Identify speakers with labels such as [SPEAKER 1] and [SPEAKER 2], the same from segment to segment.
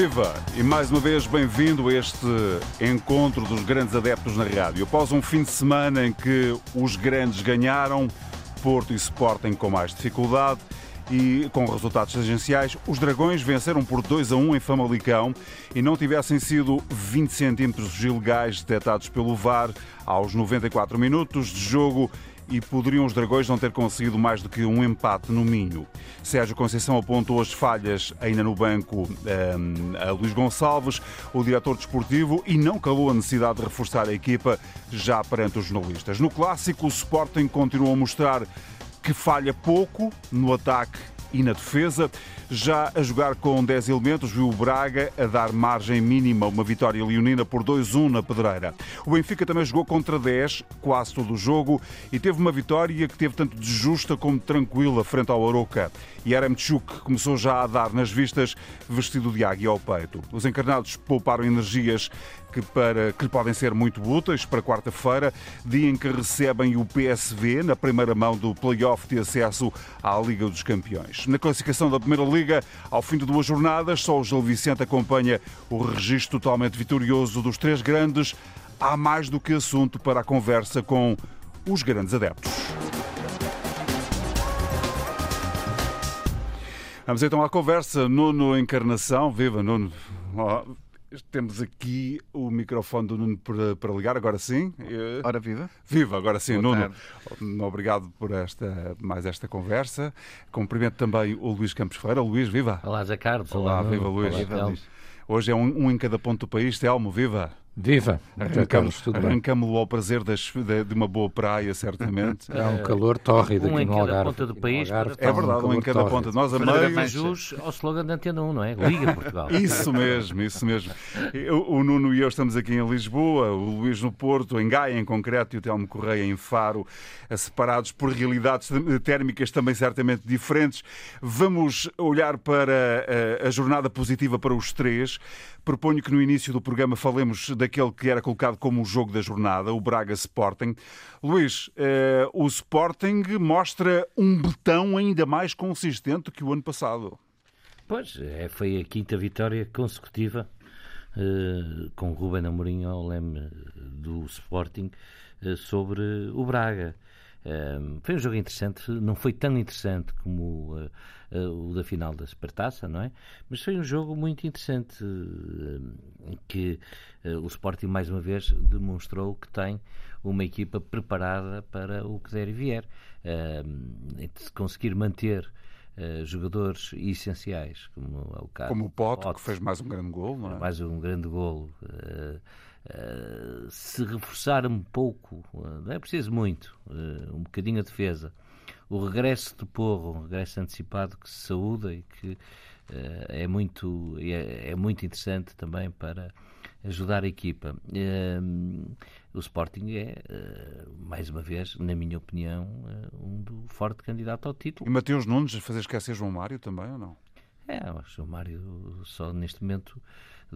[SPEAKER 1] Viva! E mais uma vez bem-vindo a este encontro dos grandes adeptos na rádio. Após um fim de semana em que os grandes ganharam, Porto e Sporting com mais dificuldade e com resultados tangenciais, os Dragões venceram por 2 a 1 em Famalicão e não tivessem sido 20 centímetros ilegais detectados pelo VAR aos 94 minutos de jogo e poderiam os Dragões não ter conseguido mais do que um empate no Minho. Sérgio Conceição apontou as falhas ainda no banco um, a Luís Gonçalves, o diretor desportivo, e não calou a necessidade de reforçar a equipa já perante os jornalistas. No clássico, o Sporting continuou a mostrar que falha pouco no ataque e na defesa. Já a jogar com 10 elementos, viu o Braga a dar margem mínima, uma vitória leonina por 2-1 na Pedreira. O Benfica também jogou contra 10, quase todo o jogo, e teve uma vitória que teve tanto de justa como de tranquila frente ao Aroca. E Aramchuk começou já a dar nas vistas, vestido de águia ao peito. Os encarnados pouparam energias que, para, que podem ser muito úteis para quarta-feira, dia em que recebem o PSV na primeira mão do play-off de acesso à Liga dos Campeões. Na classificação da Primeira Liga, ao fim de duas jornadas, só o Gil Vicente acompanha o registro totalmente vitorioso dos três grandes. Há mais do que assunto para a conversa com os grandes adeptos. Vamos então à conversa. Nuno Encarnação, viva Nuno. Temos aqui o microfone do Nuno para, para ligar, agora sim.
[SPEAKER 2] Ora, viva.
[SPEAKER 1] Viva, agora sim, Boa Nuno. Tarde. Obrigado por esta, mais esta conversa. Cumprimento também o Luís Campos Ferreira. Luís, viva.
[SPEAKER 3] Olá, Zé Carlos.
[SPEAKER 1] Olá,
[SPEAKER 3] Olá
[SPEAKER 1] viva Luís.
[SPEAKER 3] Olá.
[SPEAKER 1] Hoje é um, um, em cada ponto do país. Telmo, viva.
[SPEAKER 4] Viva!
[SPEAKER 1] Arrancamos, arrancamos ao prazer das, de, de, uma boa praia, certamente.
[SPEAKER 4] É um calor tórrido
[SPEAKER 3] um
[SPEAKER 4] aqui
[SPEAKER 3] no
[SPEAKER 4] Algarve.
[SPEAKER 3] ponta do país.
[SPEAKER 1] Algarve, é verdade, um, em cada tórrido. ponta. Nós
[SPEAKER 3] amamos. jus ao slogan da Antena 1, não é? Liga Portugal.
[SPEAKER 1] Isso mesmo, isso mesmo. O, o Nuno e eu estamos aqui em Lisboa, o Luís no Porto, em Gaia em concreto e o Telmo Correia em Faro, separados por realidades térmicas também certamente diferentes. Vamos olhar para a, a jornada positiva para os três. Proponho que no início do programa falemos daquele que era colocado como o jogo da jornada, o Braga Sporting. Luís, eh, o Sporting mostra um betão ainda mais consistente que o ano passado.
[SPEAKER 3] Pois, é, foi a quinta vitória consecutiva eh, com Ruben Amorim ao leme do Sporting eh, sobre o Braga. Um, foi um jogo interessante, não foi tão interessante como uh, uh, o da final da Supertaça, não é? Mas foi um jogo muito interessante uh, que o Sporting mais uma vez demonstrou que tem uma equipa preparada para o que der e vier. se conseguir manter jogadores essenciais, como é o caso.
[SPEAKER 1] Como o Pote, Pote que fez mais um grande gol, não é?
[SPEAKER 3] Mais um grande gol. Uh, se reforçar um pouco, uh, não é preciso muito, uh, um bocadinho a defesa. O regresso de Porro, um regresso antecipado que se saúda e que é, muito, é, é, muito interessante também para ajudar a equipa. o Sporting é, mais uma vez, na minha opinião, um do forte candidato ao título.
[SPEAKER 1] E Mateus Nunes fazer esquecer João Mário também ou não?
[SPEAKER 3] É, o João Mário só neste momento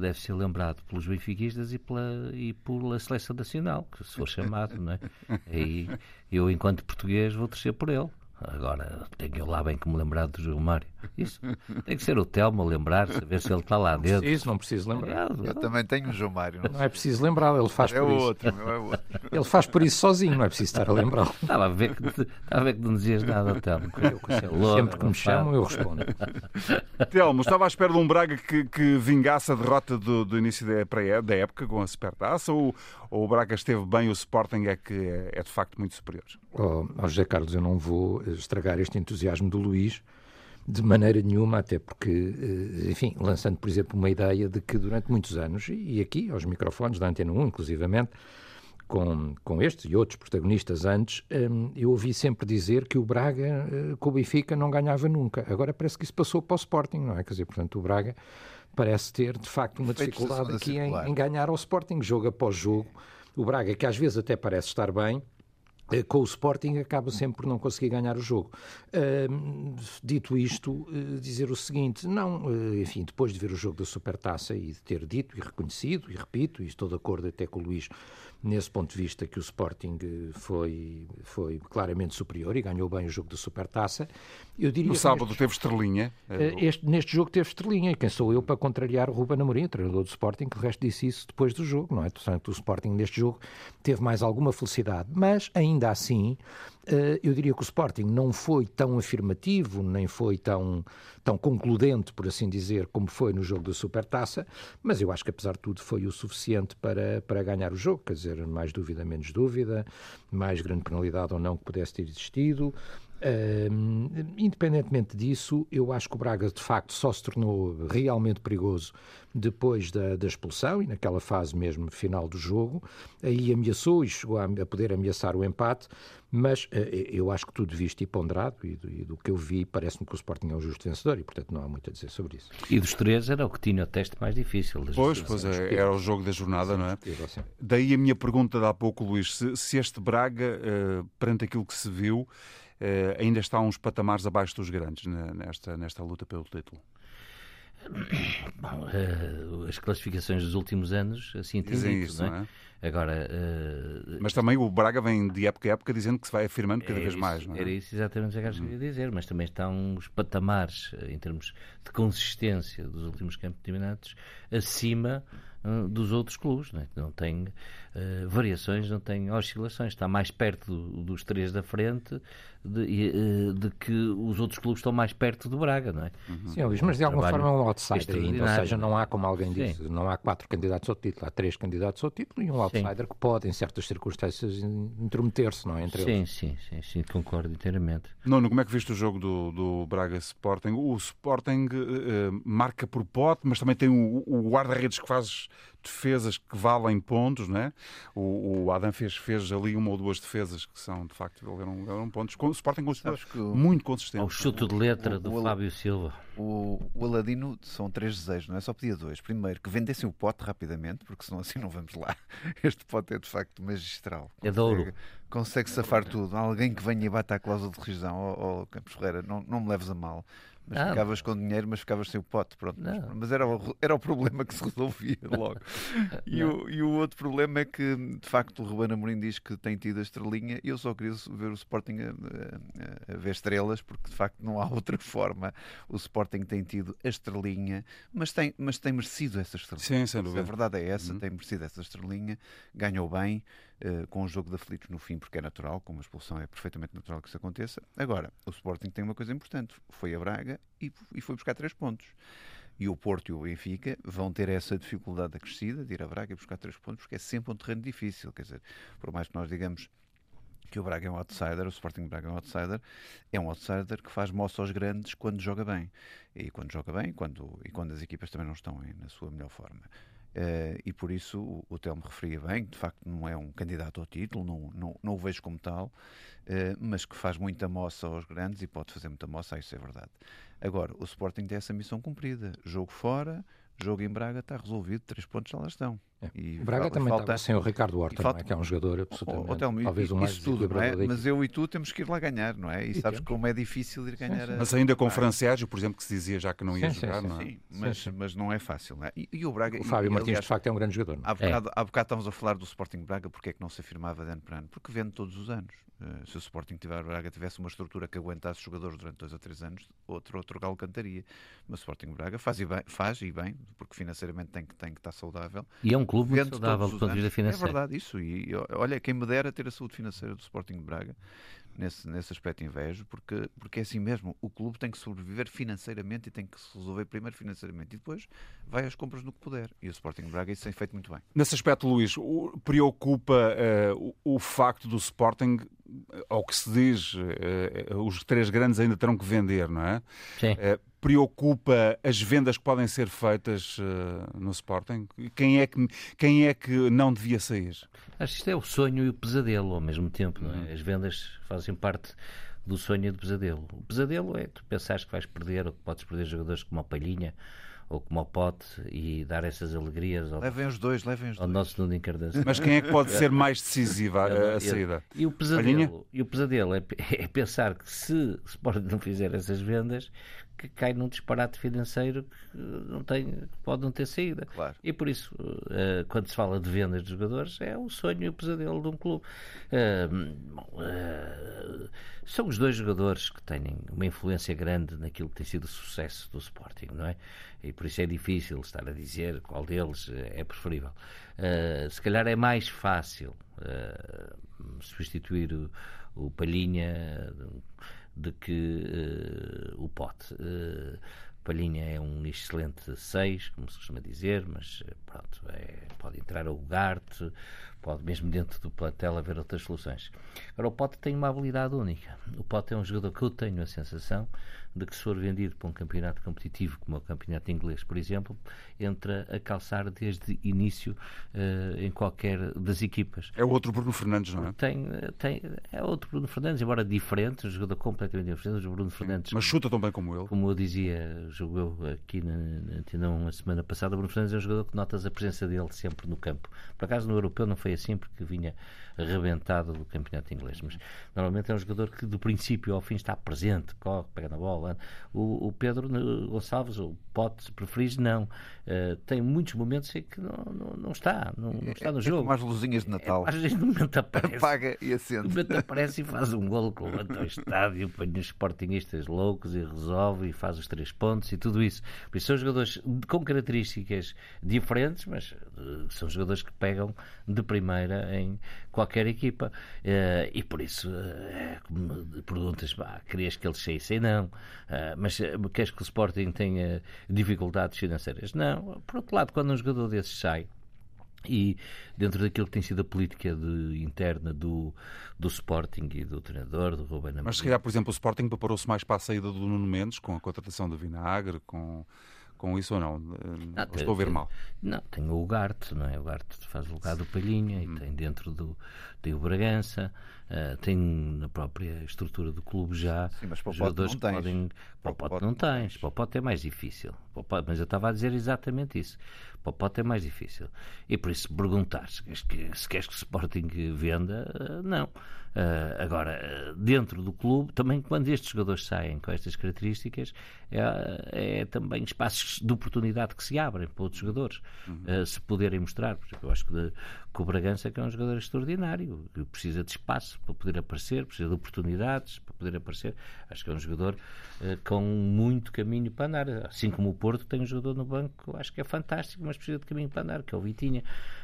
[SPEAKER 3] deve ser lembrado pelos benfiquistas e pela, e pela seleção nacional, que se for chamado, não é? E eu, enquanto português, vou torcer por ele. Agora, tenho lá bem que me lembrar do João Mário. Isso tem que ser o Telmo a lembrar, saber se ele está lá dentro.
[SPEAKER 4] Isso, não preciso lembrar.
[SPEAKER 2] Eu também tenho o João Mário.
[SPEAKER 4] Não, não é preciso lembrá-lo, ele faz
[SPEAKER 2] é
[SPEAKER 4] por
[SPEAKER 2] outro,
[SPEAKER 4] isso.
[SPEAKER 2] É outro.
[SPEAKER 4] Ele faz por isso sozinho, não é preciso estar a lembrá-lo.
[SPEAKER 3] Estava a ver que, estava a ver que não dizias nada, Telmo.
[SPEAKER 4] Eu, sempre que me chamam, eu respondo.
[SPEAKER 1] Telmo, estava à espera de um Braga que, que vingasse a derrota do, do início da, da época com a Supertaça ou, ou o Braga esteve bem, o Sporting é que é, é de facto muito superior?
[SPEAKER 4] Oh, oh, José Carlos, eu não vou estragar este entusiasmo do Luís de maneira nenhuma, até porque, eh, enfim, lançando, por exemplo, uma ideia de que durante muitos anos, e aqui aos microfones da Antena 1, inclusivamente, com, com estes e outros protagonistas antes, hum, eu ouvi sempre dizer que o Braga eh, com o Benfica não ganhava nunca. Agora parece que isso passou para o Sporting, não é? Quer dizer, portanto, o Braga parece ter, de facto, uma dificuldade aqui em, em ganhar ao Sporting, jogo após jogo. O Braga, que às vezes até parece estar bem, com o Sporting acaba sempre por não conseguir ganhar o jogo. Dito isto, uh, dizer o seguinte, não, uh, enfim, depois de ver o jogo da Supertaça e de ter dito e reconhecido, e repito, e estou de acordo até com o Luís nesse ponto de vista que o Sporting foi, foi claramente superior e ganhou bem o jogo da Supertaça.
[SPEAKER 1] Eu diria no sábado neste, teve estrelinha.
[SPEAKER 4] Este, neste jogo teve estrelinha e quem sou eu para contrariar o Ruben Amorim, treinador do Sporting, que o resto disse isso depois do jogo, não é? Portanto, o Sporting neste jogo teve mais alguma felicidade, mas ainda assim eh, eu diria que o Sporting não foi tão afirmativo, nem foi tão, tão concludente, por assim dizer, como foi no jogo da Supertaça, mas eu acho que apesar de tudo foi o suficiente para, para ganhar o jogo, quer dizer, mais dúvida, menos dúvida, mais grande penalidade ou não que pudesse ter existido, Uh, independentemente disso, eu acho que o Braga de facto só se tornou realmente perigoso depois da, da, expulsão e naquela fase mesmo final do jogo. Aí ameaçou e chegou a, a poder ameaçar o empate, mas uh, eu acho que tudo visto e ponderado, e do, e do que eu vi, parece-me que o Sporting é o justo vencedor e, portanto, não há muito a dizer sobre isso.
[SPEAKER 3] E dos três era o que tinha o teste mais difícil.
[SPEAKER 1] Pois, pois é, era o jogo da jornada, não é? Daí a minha pergunta de há pouco, Luís, se, se este Braga, uh, perante aquilo que se viu, ainda está uns patamares abaixo dos grandes nesta, nesta luta pelo título?
[SPEAKER 3] Bom, uh, as classificações dos últimos anos assim têm dito, isso, não é? Não é? Agora, uh,
[SPEAKER 1] mas também o Braga vem de época a época dizendo que se vai afirmando cada é vez
[SPEAKER 3] isso,
[SPEAKER 1] mais. Não
[SPEAKER 3] é? Era isso exatamente o que eu queria dizer, mas também estão os patamares em termos de consistência dos últimos campeonatos acima uh, dos outros clubes, não, é? não tem variações, não tem oscilações, está mais perto do, dos três da frente de, uh, de, que os outros clubes estão mais perto do Braga, não é?
[SPEAKER 4] Uhum. Sim, Luís, mas de alguma forma é um outsider ainda, ou seja, não há, como alguém disse, Sim. não há quatro candidatos ao título, há três candidatos ao título e um outsider sim. que pode, em certas circunstâncias, intrometer-se, não é? Entre
[SPEAKER 3] sim,
[SPEAKER 4] eles.
[SPEAKER 3] sim, sim, sim, concordo inteiramente.
[SPEAKER 1] Nuno, como é que viste o jogo do, do Braga Sporting? O Sporting uh, marca por pote, mas também tem o, o guarda-redes que faz defesas que valem pontos, não é? O, o Adam fez, fez ali uma ou duas defesas que são, de facto, eram, eram pontos. O Sporting continua muito consistente.
[SPEAKER 3] O chute de letra o, do o, Fábio Silva.
[SPEAKER 2] O, o Aladino são três desejos, não é? Só pedia dois. Primeiro, que vendessem o pote rapidamente, porque senão assim não vamos lá. Este pote é de facto magistral.
[SPEAKER 3] É de ouro.
[SPEAKER 2] Consegue safar tudo. Alguém que venha e bata a cláusula de rescisão, ou, ou Campos Ferreira, não, não me leves a mal mas ah, ficavas com dinheiro, mas ficavas sem o pote. Pronto. Mas era o, era o problema que se resolvia logo. e, o, e o outro problema é que, de facto, o Ruben Amorim diz que tem tido a estrelinha e eu só queria ver o Sporting a, a, a, ver estrelas, porque de facto não há outra forma. O Sporting tem tido a estrelinha, mas tem, mas tem merecido essa estrelinha.
[SPEAKER 1] Sim, sem dúvida.
[SPEAKER 2] A verdade é essa, uhum. tem merecido essa estrelinha, ganhou bem. Uh, com o jogo de aflitos no fim, porque é natural, com uma expulsão é perfeitamente natural que isso aconteça. Agora, o Sporting tem uma coisa importante: foi a Braga e, e foi buscar três pontos. E o Porto e o Benfica vão ter essa dificuldade acrescida de ir a Braga e buscar três pontos, porque é sempre um terreno difícil. Quer dizer, por mais que nós digamos que o Braga é um outsider, o Sporting Braga é um outsider, é um outsider que faz moça aos grandes quando joga bem. E quando joga bem quando, e quando as equipas também não estão na sua melhor forma. Uh, e por isso o, o Telmo referia bem, de facto não é um candidato ao título, não, não, não o vejo como tal, uh, mas que faz muita moça aos grandes e pode fazer muita moça, isso é verdade. Agora, o Sporting tem essa missão cumprida, jogo fora, jogo em Braga está resolvido, três pontos já lá estão.
[SPEAKER 4] É. E o Braga também falta... sem o Ricardo Horta, falta... é? que é um jogador absolutamente, oh, talvez o mais
[SPEAKER 2] tudo, não é? Mas eu e tu temos que ir lá ganhar, não é? E, e sabes temos. como é difícil ir ganhar. Sim, sim.
[SPEAKER 1] Mas ainda com o Franciásio, por exemplo, que se dizia já que não ia sim, jogar, não é?
[SPEAKER 2] Sim, mas, mas não é fácil, não é? E, e o Braga...
[SPEAKER 4] O Fábio
[SPEAKER 2] e,
[SPEAKER 4] Martins, aliás, de facto, é um grande jogador.
[SPEAKER 2] Há bocado, é. há bocado estávamos a falar do Sporting Braga, porque é que não se afirmava de ano para ano? Porque vende todos os anos. Uh, se o Sporting tiver, Braga tivesse uma estrutura que aguentasse jogadores durante dois ou três anos, outro, outro galo cantaria. Mas o Sporting Braga faz e bem, faz e bem porque financeiramente tem que, tem que estar saudável.
[SPEAKER 3] E é um clube muito saudável do ponto de vista financeiro.
[SPEAKER 2] É verdade, isso. E olha, quem me dera ter a saúde financeira do Sporting de Braga nesse, nesse aspecto invejo, porque, porque é assim mesmo, o clube tem que sobreviver financeiramente e tem que se resolver primeiro financeiramente e depois vai às compras no que puder. E o Sporting Braga isso tem feito muito bem.
[SPEAKER 1] Nesse aspecto, Luís, preocupa uh, o, o, facto do Sporting, ao que se diz, uh, os três grandes ainda terão que vender, não é?
[SPEAKER 3] Sim. Uh,
[SPEAKER 1] preocupa as vendas que podem ser feitas no Sporting? Quem é, que, quem é que não devia sair?
[SPEAKER 3] Acho que isto é o sonho e o pesadelo ao mesmo tempo. Não é? Uhum. As vendas fazem parte do sonho e do pesadelo. O pesadelo é tu pensares que vais perder ou que podes perder jogadores como a Palhinha ou como ao Pote e dar essas alegrias ao,
[SPEAKER 2] Levem os dois, levem os
[SPEAKER 3] ao
[SPEAKER 2] dois.
[SPEAKER 3] nosso Nuno Encarnação.
[SPEAKER 1] Mas quem é que pode ser mais decisiva a, a saída?
[SPEAKER 3] E o
[SPEAKER 1] Palhinha?
[SPEAKER 3] pesadelo, e o pesadelo é, é pensar que se o Sporting não fizer essas vendas, que cai num disparate financeiro que não tem, pode não ter saída.
[SPEAKER 2] Claro.
[SPEAKER 3] E por isso, eh, quando se fala de vendas de jogadores, é o sonho e o pesadelo de um clube. Eh, bom, eh, são os dois jogadores que têm uma influência grande naquilo que tem sido o sucesso do Sporting, não é? E por isso é difícil estar a dizer qual deles eh, é preferível. Eh, se calhar é mais fácil eh, substituir o, o Palhinha de que eh, o Pote. Eh, Palhinha é um excelente 6, como se costuma dizer, mas eh, pronto, é- pode entrar o Garte, pode mesmo dentro do plantel haver outras soluções. Agora, o Pote tem uma habilidade única. O Pote é um jogador que eu tenho a sensação de que, se for vendido para um campeonato competitivo, como é o campeonato inglês, por exemplo, entra a calçar desde início eh, em qualquer das equipas.
[SPEAKER 1] É o outro Bruno Fernandes, não é?
[SPEAKER 3] Tem, tem, é outro Bruno Fernandes, embora diferente, um jogador completamente diferente. O Bruno Fernandes,
[SPEAKER 1] Mas chuta tão bem como ele.
[SPEAKER 3] como eu dizia, jogou aqui na, na Antena a semana passada, o Bruno Fernandes é um jogador que notas a presença dele sempre no campo. Por acaso no europeu não foi assim, porque vinha arrebentado do campeonato inglês, mas normalmente é um jogador que do princípio ao fim está presente, corre, pega na bola. O, o Pedro Gonçalves, o Pote, preferis, não. Eh, tem muitos momentos em que não, não, não está, não, não está no
[SPEAKER 2] É
[SPEAKER 3] jogo.
[SPEAKER 2] as luzinhas de Natal.
[SPEAKER 3] Às vezes no momento aparece.
[SPEAKER 2] Apaga e
[SPEAKER 3] De
[SPEAKER 2] acende.
[SPEAKER 3] repente aparece e faz um golo levanta ao estádio, põe os sportinguistas loucos e resolve e faz os três pontos e tudo isso. Por isso são jogadores com características diferentes, mas eh, são jogadores que pegam de primeira em qualquer equipa. Eh, e por isso, como perguntas, bah, querias que eles saíssem? Não. Eh, mas eh, queres que o Sporting tenha dificuldades financeiras? Não. Por outro lado, quando um jogador desses sai, e dentro daquilo que tem sido a política de- interna do, do Sporting e do treinador, do Ruben Amorim.
[SPEAKER 1] Mas se calhar, por exemplo, o Sporting preparou-se mais para a saída do Nuno Mendes, com a contratação de Vinagre, com, com isso ou não? Eh, ou estou a ver mal.
[SPEAKER 3] Não, tem o Ugarte, não é? O Ugarte faz o lugar do Palhinha e tem dentro do tem o Bragança, ah, tem na própria estrutura do clube já
[SPEAKER 2] Sim, mas
[SPEAKER 3] jogadores
[SPEAKER 2] não
[SPEAKER 3] que
[SPEAKER 2] tens.
[SPEAKER 3] podem. Para o Pote não tens, para o Pote é mais difícil. Para o Pote- Mas eu estava a dizer exatamente isso. Para o Pote é mais difícil. E por isso perguntar se queres que, se queres que o Sporting venda, ah, não. Ah, agora, ah, dentro do clube, também quando estes jogadores saem com estas características, é, é também espaços de oportunidade que se abrem para outros jogadores ah, se poderem mostrar. Por exemplo, eu acho que, de- que o Bragança que é um jogador extraordinário, que precisa de espaço para poder aparecer, precisa de oportunidades para poder aparecer. Acho que é um jogador ah, com muito caminho para andar. Assim como o Porto tem um jogador no banco, que acho que é fantástico, mas precisa de caminho para andar, que é o Vitinha.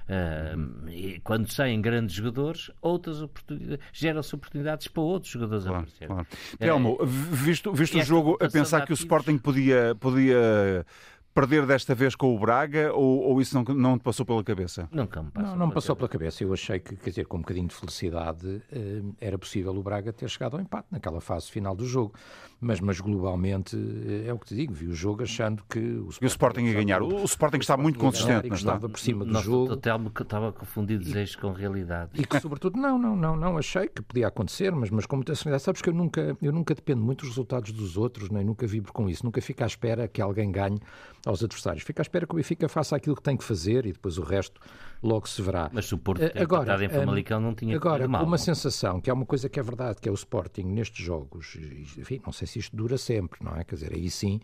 [SPEAKER 3] Ah, e quando saem grandes jogadores, outras oportunidades, geram-se oportunidades para outros jogadores
[SPEAKER 1] Claro,
[SPEAKER 3] aparecerem.
[SPEAKER 1] claro. Telmo, visto, visto
[SPEAKER 3] e
[SPEAKER 1] o jogo, a pensar que o
[SPEAKER 3] ativos-
[SPEAKER 1] Sporting podia, podia perder desta vez com o Braga ou, ou isso não, não te passou pela cabeça?
[SPEAKER 3] Nunca me passa
[SPEAKER 4] Não, não me passou pela cabeça. Eu achei que, quer dizer, com um bocadinho de felicidade, eh, era possível o Braga ter chegado ao empate naquela fase final do jogo. Mas, mas globalmente, eh, é o que te digo, vi o jogo achando que o
[SPEAKER 1] E o Sporting ia ganhar. O, o Sporting está muito consistente, não está?
[SPEAKER 4] por cima do jogo.
[SPEAKER 3] Telmo que estava a confundir desejos com realidade.
[SPEAKER 4] E que, sobretudo, não, não, não, não achei que podia acontecer, mas, mas com muita serenidade. Sabes que eu nunca, eu nunca dependo muito dos resultados dos outros, nem nunca vibro com isso. Nunca fico à espera que alguém ganhe aos adversários. Fico à espera que o Benfica faça aquilo que tem que fazer e depois o resto logo se verá.
[SPEAKER 3] Mas se o Porto
[SPEAKER 4] Eh,
[SPEAKER 3] ter
[SPEAKER 4] agora,
[SPEAKER 3] em Famalicão não tinha
[SPEAKER 4] Agora,
[SPEAKER 3] mal.
[SPEAKER 4] uma sensação que é uma coisa que é verdade, que é o Sporting nestes jogos, enfim, não sei se isto dura sempre, não é? Quer dizer, aí sim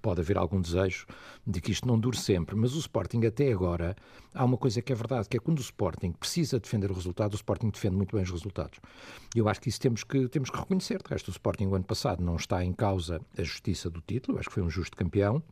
[SPEAKER 4] pode haver algum desejo de que isto não dure sempre, mas o Sporting até agora há uma coisa que é verdade, que é quando o Sporting precisa defender o resultado, o Sporting defende muito bem os resultados. E eu acho que isso temos que, temos que reconhecer. De resto, o Sporting o ano passado não está em causa a justiça do título, eu acho que foi um justo campeão,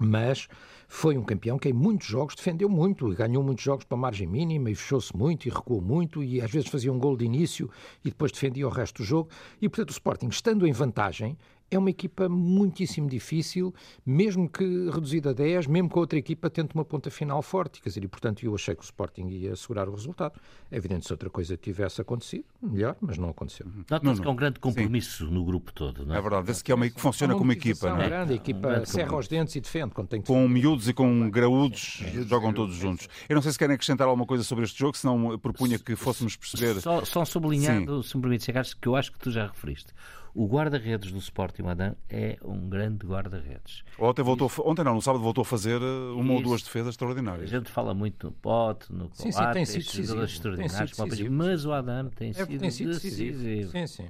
[SPEAKER 4] mas foi um campeão que em muitos jogos defendeu muito e ganhou muitos jogos para margem mínima e fechou-se muito e recuou muito e às vezes fazia um gol de início e depois defendia o resto do jogo. E portanto o Sporting estando em vantagem é uma equipa muitíssimo difícil, mesmo que reduzida a 10, mesmo que a outra equipa tente uma ponta final forte. Quer dizer, e portanto eu achei que o Sporting ia assegurar o resultado. É evidente se outra coisa tivesse acontecido, melhor, mas não aconteceu.
[SPEAKER 3] Nota-se que é um grande compromisso no grupo todo, não é?
[SPEAKER 1] É verdade, vê-se que é uma que funciona
[SPEAKER 4] Uma
[SPEAKER 1] como equipa, não é?
[SPEAKER 4] grande, a equipa
[SPEAKER 3] grande
[SPEAKER 4] serra
[SPEAKER 3] compromisso.
[SPEAKER 4] os dentes e defende quando tem que
[SPEAKER 1] Com miúdos e com graúdos, jogam todos juntos. Eu não sei se querem acrescentar alguma coisa sobre este jogo, senão propunha que fóssemos perceber.
[SPEAKER 3] Só, só sublinhando, se me permite chegar, que eu acho que tu já referiste. O guarda-redes do Sporting Adam é um grande guarda-redes.
[SPEAKER 1] Ontem, voltou, ontem não, no sábado voltou a fazer eh, uma ou
[SPEAKER 3] Isso.
[SPEAKER 1] duas defesas
[SPEAKER 3] A
[SPEAKER 1] extraordinárias.
[SPEAKER 3] gente fala muito no Pote, no
[SPEAKER 4] Sim, sim,
[SPEAKER 3] Coates,
[SPEAKER 4] tem sido decisivo,
[SPEAKER 3] extraordinários,
[SPEAKER 4] sido
[SPEAKER 3] a
[SPEAKER 4] decisivo.
[SPEAKER 3] mas o Adam tem
[SPEAKER 4] É
[SPEAKER 3] sido,
[SPEAKER 4] tem sido
[SPEAKER 3] decisivo.
[SPEAKER 4] decisivo. Sim, sim.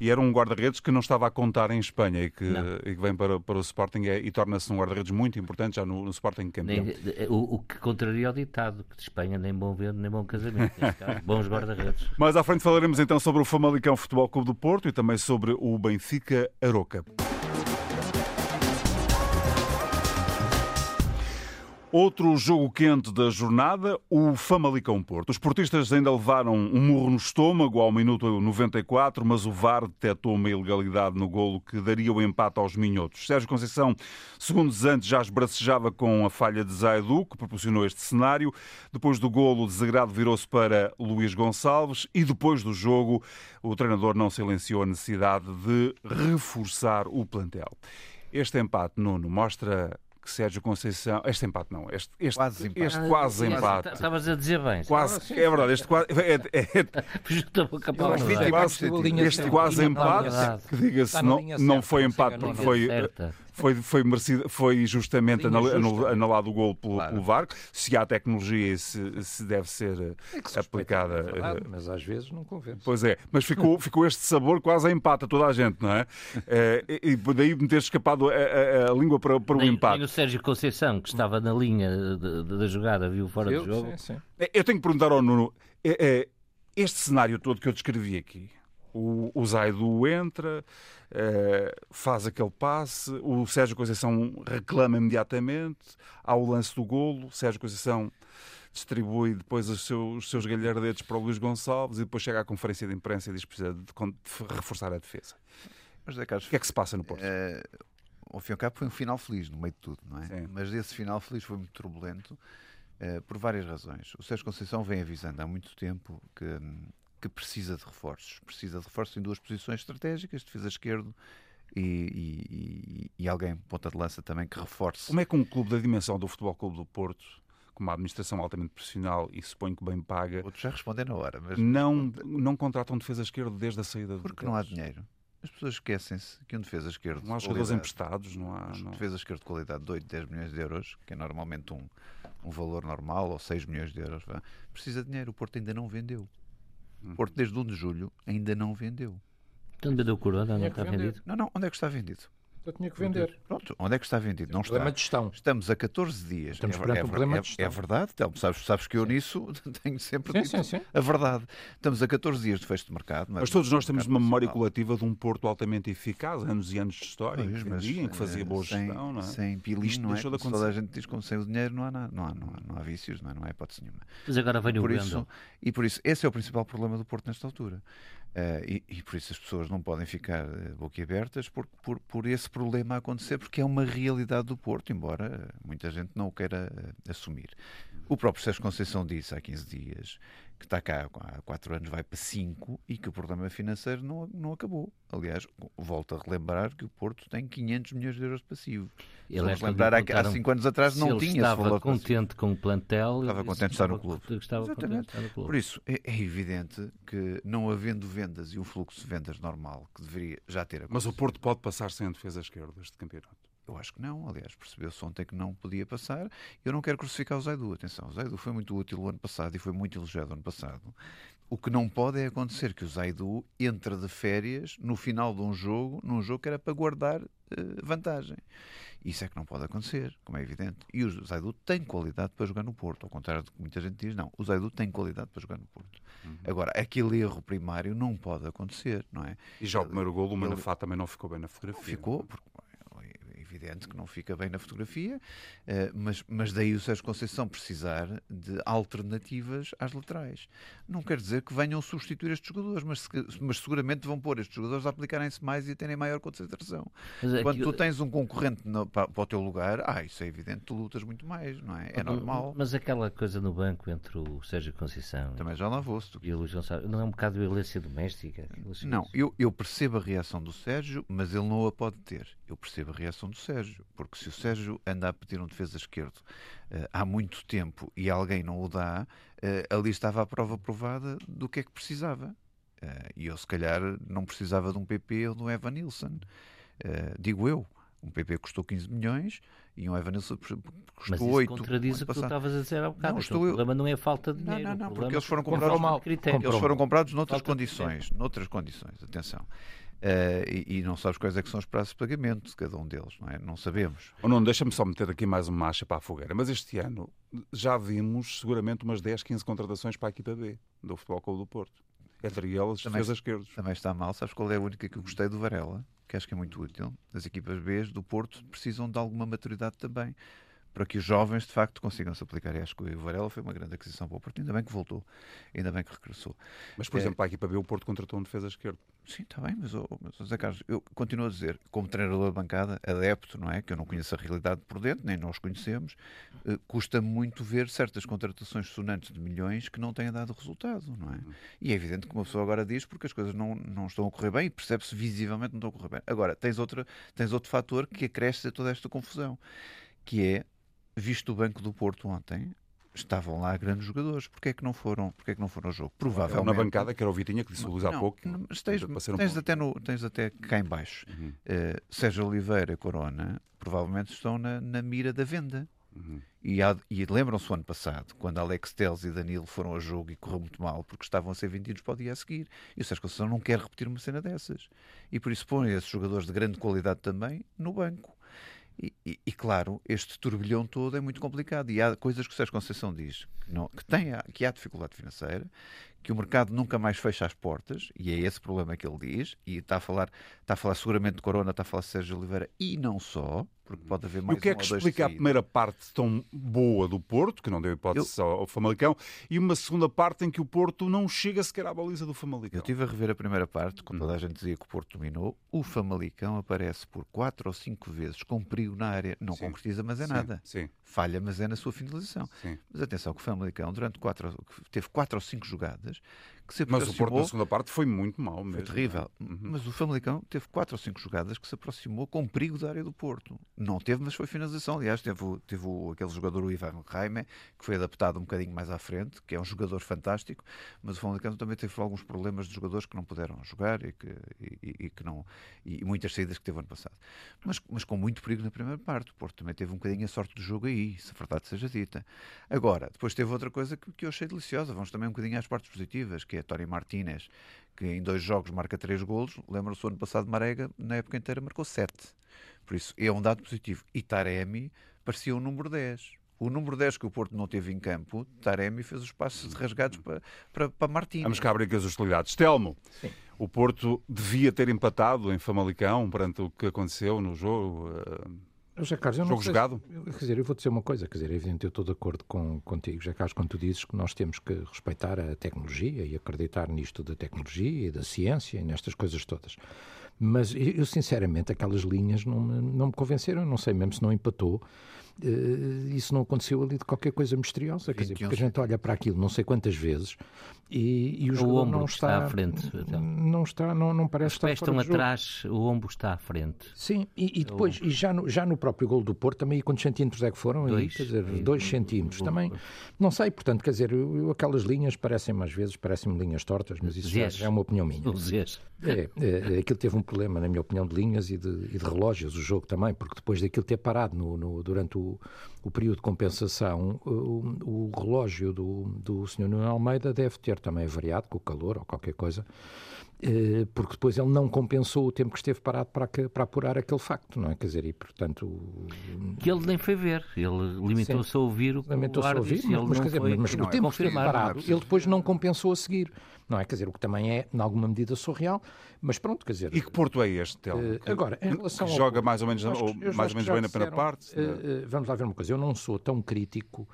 [SPEAKER 1] E era um guarda-redes que não estava a contar em Espanha e que, e que vem para, para o Sporting é- e torna-se um guarda-redes muito importante já no, no Sporting campeão.
[SPEAKER 3] Nem- o, o que contraria ao ditado, que de Espanha nem bom vento, nem bom casamento. Caso, bons guarda-redes.
[SPEAKER 1] Mais à frente falaremos então sobre o Famalicão Futebol Clube do Porto e também sobre o Benfica Aroca. Outro jogo quente da jornada, o Famalicão Porto. Os portistas ainda levaram um murro no estômago ao minuto 94, mas o VAR detectou uma ilegalidade no golo que daria o empate aos minhotos. Sérgio Conceição, segundos antes, já esbracejava com a falha de Zaidu, que proporcionou este cenário. Depois do golo, o desagrado virou-se para Luís Gonçalves e depois do jogo, o treinador não silenciou a necessidade de reforçar o plantel. Este empate, Nuno, mostra que Sérgio Conceição. Este empate não, este, este
[SPEAKER 2] Quase empate.
[SPEAKER 1] Este quase
[SPEAKER 3] Sim,
[SPEAKER 1] empate.
[SPEAKER 3] Estavas a dizer bem.
[SPEAKER 1] Quase, é verdade, este quase. É, é-
[SPEAKER 4] que
[SPEAKER 1] quase- este quase empate, que diga-se, não, não foi empate porque foi,
[SPEAKER 3] Certa.
[SPEAKER 1] Foi, foi, merecido, foi justamente
[SPEAKER 4] Linha
[SPEAKER 1] anal- anulado o gol pelo,
[SPEAKER 2] Claro.
[SPEAKER 1] pelo VAR. Se há tecnologia e se, se deve ser eh,
[SPEAKER 4] É que se
[SPEAKER 1] aplicada.
[SPEAKER 4] é
[SPEAKER 1] eh,
[SPEAKER 4] mas às vezes não convence.
[SPEAKER 1] Pois é, mas ficou, ficou este sabor quase a empate a toda a gente, não é? Eh, e, e daí me ter escapado a, a- a língua para, para o
[SPEAKER 3] Nem,
[SPEAKER 1] empate.
[SPEAKER 3] nem o Sérgio Conceição, que estava na linha de- de- da jogada, viu fora
[SPEAKER 4] Eu-
[SPEAKER 3] do jogo.
[SPEAKER 4] sim, sim.
[SPEAKER 1] É, Eu tenho que perguntar ao Nuno: é- é, este cenário todo que eu descrevi aqui, o, o Zaidu entra, eh, faz aquele passe, o Sérgio Conceição reclama imediatamente, há o lance do golo, Sérgio Conceição distribui depois os seus, os seus galhardetes para o Luís Gonçalves e depois chega à conferência de imprensa e diz que precisa de, de reforçar a defesa.
[SPEAKER 2] Mas, Zé Carlos,
[SPEAKER 1] O que é que se passa no Porto?
[SPEAKER 2] eh, ao fim e ao cabo foi um final feliz no meio de tudo, não é?
[SPEAKER 1] Sim.
[SPEAKER 2] Mas esse final feliz foi muito turbulento eh, por várias razões. O Sérgio Conceição vem avisando há muito tempo que, hum, que precisa de reforços. Precisa de reforços em duas posições estratégicas, defesa esquerdo e, e- e- alguém, ponta de lança também, que reforce.
[SPEAKER 1] Como é que um clube da dimensão do Futebol Clube do Porto, com uma administração altamente profissional e suponho que bem paga,
[SPEAKER 2] Outros já respondem na hora, mas
[SPEAKER 1] não, não contratam defesa esquerda desde a saída do
[SPEAKER 2] porque não há dinheiro. As pessoas esquecem-se que um defesa esquerdo
[SPEAKER 1] Não há jogadores emprestados, não há.
[SPEAKER 2] Um
[SPEAKER 1] Não.
[SPEAKER 2] defesa esquerdo de qualidade de 8, 10 milhões de euros, que é normalmente um, um valor normal, ou 6 milhões de euros, precisa de dinheiro. O Porto ainda não vendeu.
[SPEAKER 1] Hum.
[SPEAKER 2] O Porto, desde 1 de julho, ainda não vendeu.
[SPEAKER 3] Então vendeu Corona, não está vendido.
[SPEAKER 2] Não, não, onde é que está vendido?
[SPEAKER 4] Eu tinha que vender.
[SPEAKER 2] Pronto, onde é que está vendido? Não
[SPEAKER 4] Problema
[SPEAKER 2] está.
[SPEAKER 4] de gestão.
[SPEAKER 2] Estamos a 14 dias.
[SPEAKER 4] Estamos
[SPEAKER 2] é,
[SPEAKER 4] perante
[SPEAKER 2] é,
[SPEAKER 4] um problema
[SPEAKER 2] é,
[SPEAKER 4] de gestão.
[SPEAKER 2] é verdade, Telmo, sabes, sabes que eu nisso tenho sempre
[SPEAKER 4] Sim,
[SPEAKER 2] dito
[SPEAKER 4] sim, sim.
[SPEAKER 2] a verdade. Estamos a 14 dias de fecho de mercado.
[SPEAKER 1] Mas todos nós temos uma memória coletiva de um Porto altamente eficaz, anos e anos de história, em
[SPEAKER 2] Pois,
[SPEAKER 1] que
[SPEAKER 2] mas,
[SPEAKER 1] em que fazia
[SPEAKER 2] eh,
[SPEAKER 1] boa
[SPEAKER 2] sem,
[SPEAKER 1] gestão, não é?
[SPEAKER 2] Sem pilim,
[SPEAKER 1] Isto
[SPEAKER 2] não é?
[SPEAKER 1] deixou de
[SPEAKER 2] Como toda a gente diz que sem o dinheiro não há, nada, não há, não há, não há vícios, não, é? não há hipótese nenhuma.
[SPEAKER 3] Mas agora vem o
[SPEAKER 2] por isso, e por isso, esse é o principal problema do Porto nesta altura. Eh, e, e por isso as pessoas não podem ficar eh, boquiabertas por, por, por esse problema acontecer, porque é uma realidade do Porto, embora muita gente não o queira eh, assumir. O próprio Sérgio Conceição disse há 15 dias que está cá há 4 anos, vai para 5 e que o problema financeiro não, não acabou. Aliás, volto a relembrar que o Porto tem 500 milhões de euros de passivo.
[SPEAKER 3] Ele
[SPEAKER 2] Vamos
[SPEAKER 3] é
[SPEAKER 2] lembrar, há- há 5 anos atrás não
[SPEAKER 3] ele
[SPEAKER 2] tinha esse
[SPEAKER 3] estava
[SPEAKER 2] valor de passivo.
[SPEAKER 3] contente com o plantel.
[SPEAKER 2] Estava contente de estar no clube.
[SPEAKER 3] Estava contente de
[SPEAKER 2] Exatamente.
[SPEAKER 3] estar no clube.
[SPEAKER 2] Por isso, é, é evidente que não havendo vendas e um fluxo de vendas normal, que deveria já ter
[SPEAKER 1] Mas o
[SPEAKER 2] acontecido,
[SPEAKER 1] Porto pode passar sem a defesa esquerda deste campeonato.
[SPEAKER 2] Eu acho que não. Aliás, percebeu-se ontem que não podia passar. Eu não quero crucificar o Zaidu. Atenção, o Zaidu foi muito útil o ano passado e foi muito elogiado o ano passado. O que não pode é acontecer que o Zaidu entre de férias no final de um jogo, num jogo que era para guardar eh, vantagem. Isso é que não pode acontecer, como é evidente. E o Zaidu tem qualidade para jogar no Porto, ao contrário do que muita gente diz, não. O Zaidu tem qualidade para jogar no Porto. Agora, aquele erro primário não pode acontecer, não é?
[SPEAKER 1] E já o primeiro golo, o Manafá também não ficou bem na fotografia.
[SPEAKER 2] Ficou, porque é evidente que não fica bem na fotografia, eh, mas, mas daí o Sérgio Conceição precisar de alternativas às laterais. Não quer dizer que venham substituir estes jogadores, mas, mas seguramente vão pôr estes jogadores a aplicarem-se mais e a terem maior concentração.
[SPEAKER 3] Mas é
[SPEAKER 2] Quando
[SPEAKER 3] que-
[SPEAKER 2] tu tens um concorrente no- para, para o teu lugar, ah, isso é evidente, tu lutas muito mais, não é? É normal.
[SPEAKER 3] Mas aquela coisa no banco entre o Sérgio Conceição
[SPEAKER 2] Também já lá vou,
[SPEAKER 3] e o Luís Gonçalves, não é um bocado violência doméstica?
[SPEAKER 2] Não, eu, eu percebo a reação do Sérgio, mas ele não a pode ter. Eu percebo a reação do Sérgio, porque se o Sérgio anda a pedir um defesa esquerdo eh, há muito tempo e alguém não o dá, eh, ali estava a prova provada do que é que precisava. e eu, se calhar, não precisava de um PP ou de um Evan Nilsson. digo eu. Um PP custou 15 milhões e um Evanilson custou
[SPEAKER 3] Mas
[SPEAKER 2] 8.
[SPEAKER 3] contradiz o que tu estavas a dizer há bocado. Não, então, o problema não é a falta de dinheiro.
[SPEAKER 2] Não, não, não,
[SPEAKER 3] porque
[SPEAKER 2] eles foram comprados, mal, eles foram comprados noutras condições. Noutras condições, atenção. Uh, e, e, não sabes quais é que são os prazos de pagamento de cada um deles, não é? Não sabemos.
[SPEAKER 1] Ou não, deixa-me só meter aqui mais uma acha para a fogueira. Mas este ano já vimos seguramente umas 10, 15 contratações para a equipa B do Futebol Clube do Porto. Entre elas, defesas esquerdos.
[SPEAKER 2] Também está mal. Sabes qual é a única que eu gostei do Varela? Que acho que é muito útil. As equipas B do Porto precisam de alguma maturidade também para que os jovens de facto consigam se aplicar. E acho que o Varela foi uma grande aquisição para o Porto, ainda bem que voltou, ainda bem que regressou.
[SPEAKER 1] Mas, por é... exemplo, para a equipa B, o Porto contratou um defesa esquerdo.
[SPEAKER 2] Sim, está bem, mas, oh, mas Zé Carlos, eu continuo a dizer, como treinador de bancada, adepto, não é? Que eu não conheço a realidade por dentro, nem nós conhecemos, eh, custa muito ver certas contratações sonantes de milhões que não têm dado resultado, não é? E é evidente que uma pessoa agora diz porque as coisas não, não estão a correr bem e percebe-se visivelmente não estão a correr bem. Agora, tens, outra, tens outro fator que acresce a toda esta confusão, que é visto o banco do Porto ontem, estavam lá grandes jogadores. Porquê é que não foram, porquê é que não foram ao jogo?
[SPEAKER 1] Provavelmente. Na bancada, que era o Vitinha, que disse o Luís há pouco. Não,
[SPEAKER 2] mas tens, um tens, até no, tens até cá em baixo. Uhum. Uh, Sérgio Oliveira Corona provavelmente estão na, na mira da venda. Uhum. E, e lembram-se o ano passado, quando Alex Teles e Danilo foram ao jogo e correu muito mal, porque estavam a ser vendidos para o dia a seguir. E o Sérgio Conceição não quer repetir uma cena dessas. E por isso põe esses jogadores de grande qualidade também no banco. E, e, claro, este turbilhão todo é muito complicado. E há coisas que o Sérgio Conceição diz que, não, que, tem, que há dificuldade financeira, que o mercado nunca mais fecha as portas, e é esse problema que ele diz, e está a falar, está a falar seguramente de Corona, está a falar de Sérgio Oliveira, e não só, porque pode haver mais
[SPEAKER 1] E o que é que explica a primeira parte tão boa do Porto, que não deu hipótese eu... ao Famalicão, e uma segunda parte em que o Porto não chega sequer à baliza do Famalicão?
[SPEAKER 2] Eu estive a rever a primeira parte, quando toda a gente dizia que o Porto dominou, o Famalicão aparece por quatro ou cinco vezes com perigo na área, não sim. concretiza, mas é sim. nada. Sim. Falha, mas é na sua finalização. Mas atenção que o Famalicão durante quatro, teve quatro ou cinco jogadas que se
[SPEAKER 1] aproximou... Mas o Porto na segunda parte foi muito mal mesmo.
[SPEAKER 2] Foi terrível. Uhum. Mas o Famalicão teve quatro ou cinco jogadas que se aproximou com perigo da área do Porto. Não teve, mas foi finalização. Aliás, teve, teve aquele jogador, o Ivan Raime, que foi adaptado um bocadinho mais à frente, que é um jogador fantástico, mas o Famalicão também teve alguns problemas de jogadores que não puderam jogar e que, e, e que não... E, muitas saídas que teve ano passado. Mas, mas com muito perigo na primeira parte. O Porto também teve um bocadinho a sorte do jogo aí, se a verdade seja dita. Agora, depois teve outra coisa que, que eu achei deliciosa. Vamos também um bocadinho às partes positivas, que é Tony Martínez, que em dois jogos marca três golos. Lembra-se o ano passado Marega, na época inteira, marcou sete. Por isso, é um dado positivo. E Taremi parecia o número 10. O número 10 que o Porto não teve em campo, Taremi fez os passos rasgados para, para, para Martínez.
[SPEAKER 1] Vamos cá abrir aqui os hostilidades. Telmo, Sim. o Porto devia ter empatado em Famalicão perante o que aconteceu no jogo. Uh
[SPEAKER 4] José Carlos, eu Jogo jogado? Quer dizer, eu vou dizer uma coisa, quer dizer, é evidente, eu estou de acordo com, contigo, José Carlos, quando tu dizes que nós temos que respeitar a tecnologia e acreditar nisto da tecnologia e da ciência e nestas coisas todas. Mas eu, sinceramente, aquelas linhas não me, não me convenceram, não sei mesmo se não empatou. Uh, isso não aconteceu ali de qualquer coisa misteriosa, quer dizer, porque a gente olha para aquilo não sei quantas vezes e, e
[SPEAKER 3] o, ombro
[SPEAKER 4] não
[SPEAKER 3] está, está à frente.
[SPEAKER 4] Então. Não está, não, não parece Os estar
[SPEAKER 3] pés estão atrás, o ombro está à frente.
[SPEAKER 4] Sim, e, e depois, e já no, já no próprio gol do Porto, também quantos centímetros é que foram? Dois, quer dizer, dois centímetros. Também, não sei, portanto, quer dizer, eu, aquelas linhas parecem às vezes, parecem-me linhas tortas, mas isso já, já, é uma opinião minha. É, é, aquilo teve um problema, na minha opinião, de linhas e de, e de relógios, o jogo também, porque depois daquilo ter parado no, no durante o, o período de compensação, o, o relógio do, do Sr. Nuno Almeida deve ter também variado com o calor ou qualquer coisa, eh, porque depois ele não compensou o tempo que esteve parado para, para apurar aquele facto, não é? Quer dizer, e portanto...
[SPEAKER 3] Que ele nem foi ver, ele limitou-se a ouvir o que
[SPEAKER 4] limitou-se a ouvir, mas, mas, quer dizer, mas, mas o tempo que esteve parado, ele depois não compensou a seguir, não é? Quer dizer, o que também é, em alguma medida, surreal, mas pronto, quer dizer...
[SPEAKER 1] E que Porto é este, Tel? Uh,
[SPEAKER 4] agora, em relação
[SPEAKER 1] que joga mais ou menos, ou mais ou menos bem na primeira parte?
[SPEAKER 4] Uh, uh, vamos lá ver uma coisa, eu não sou tão crítico,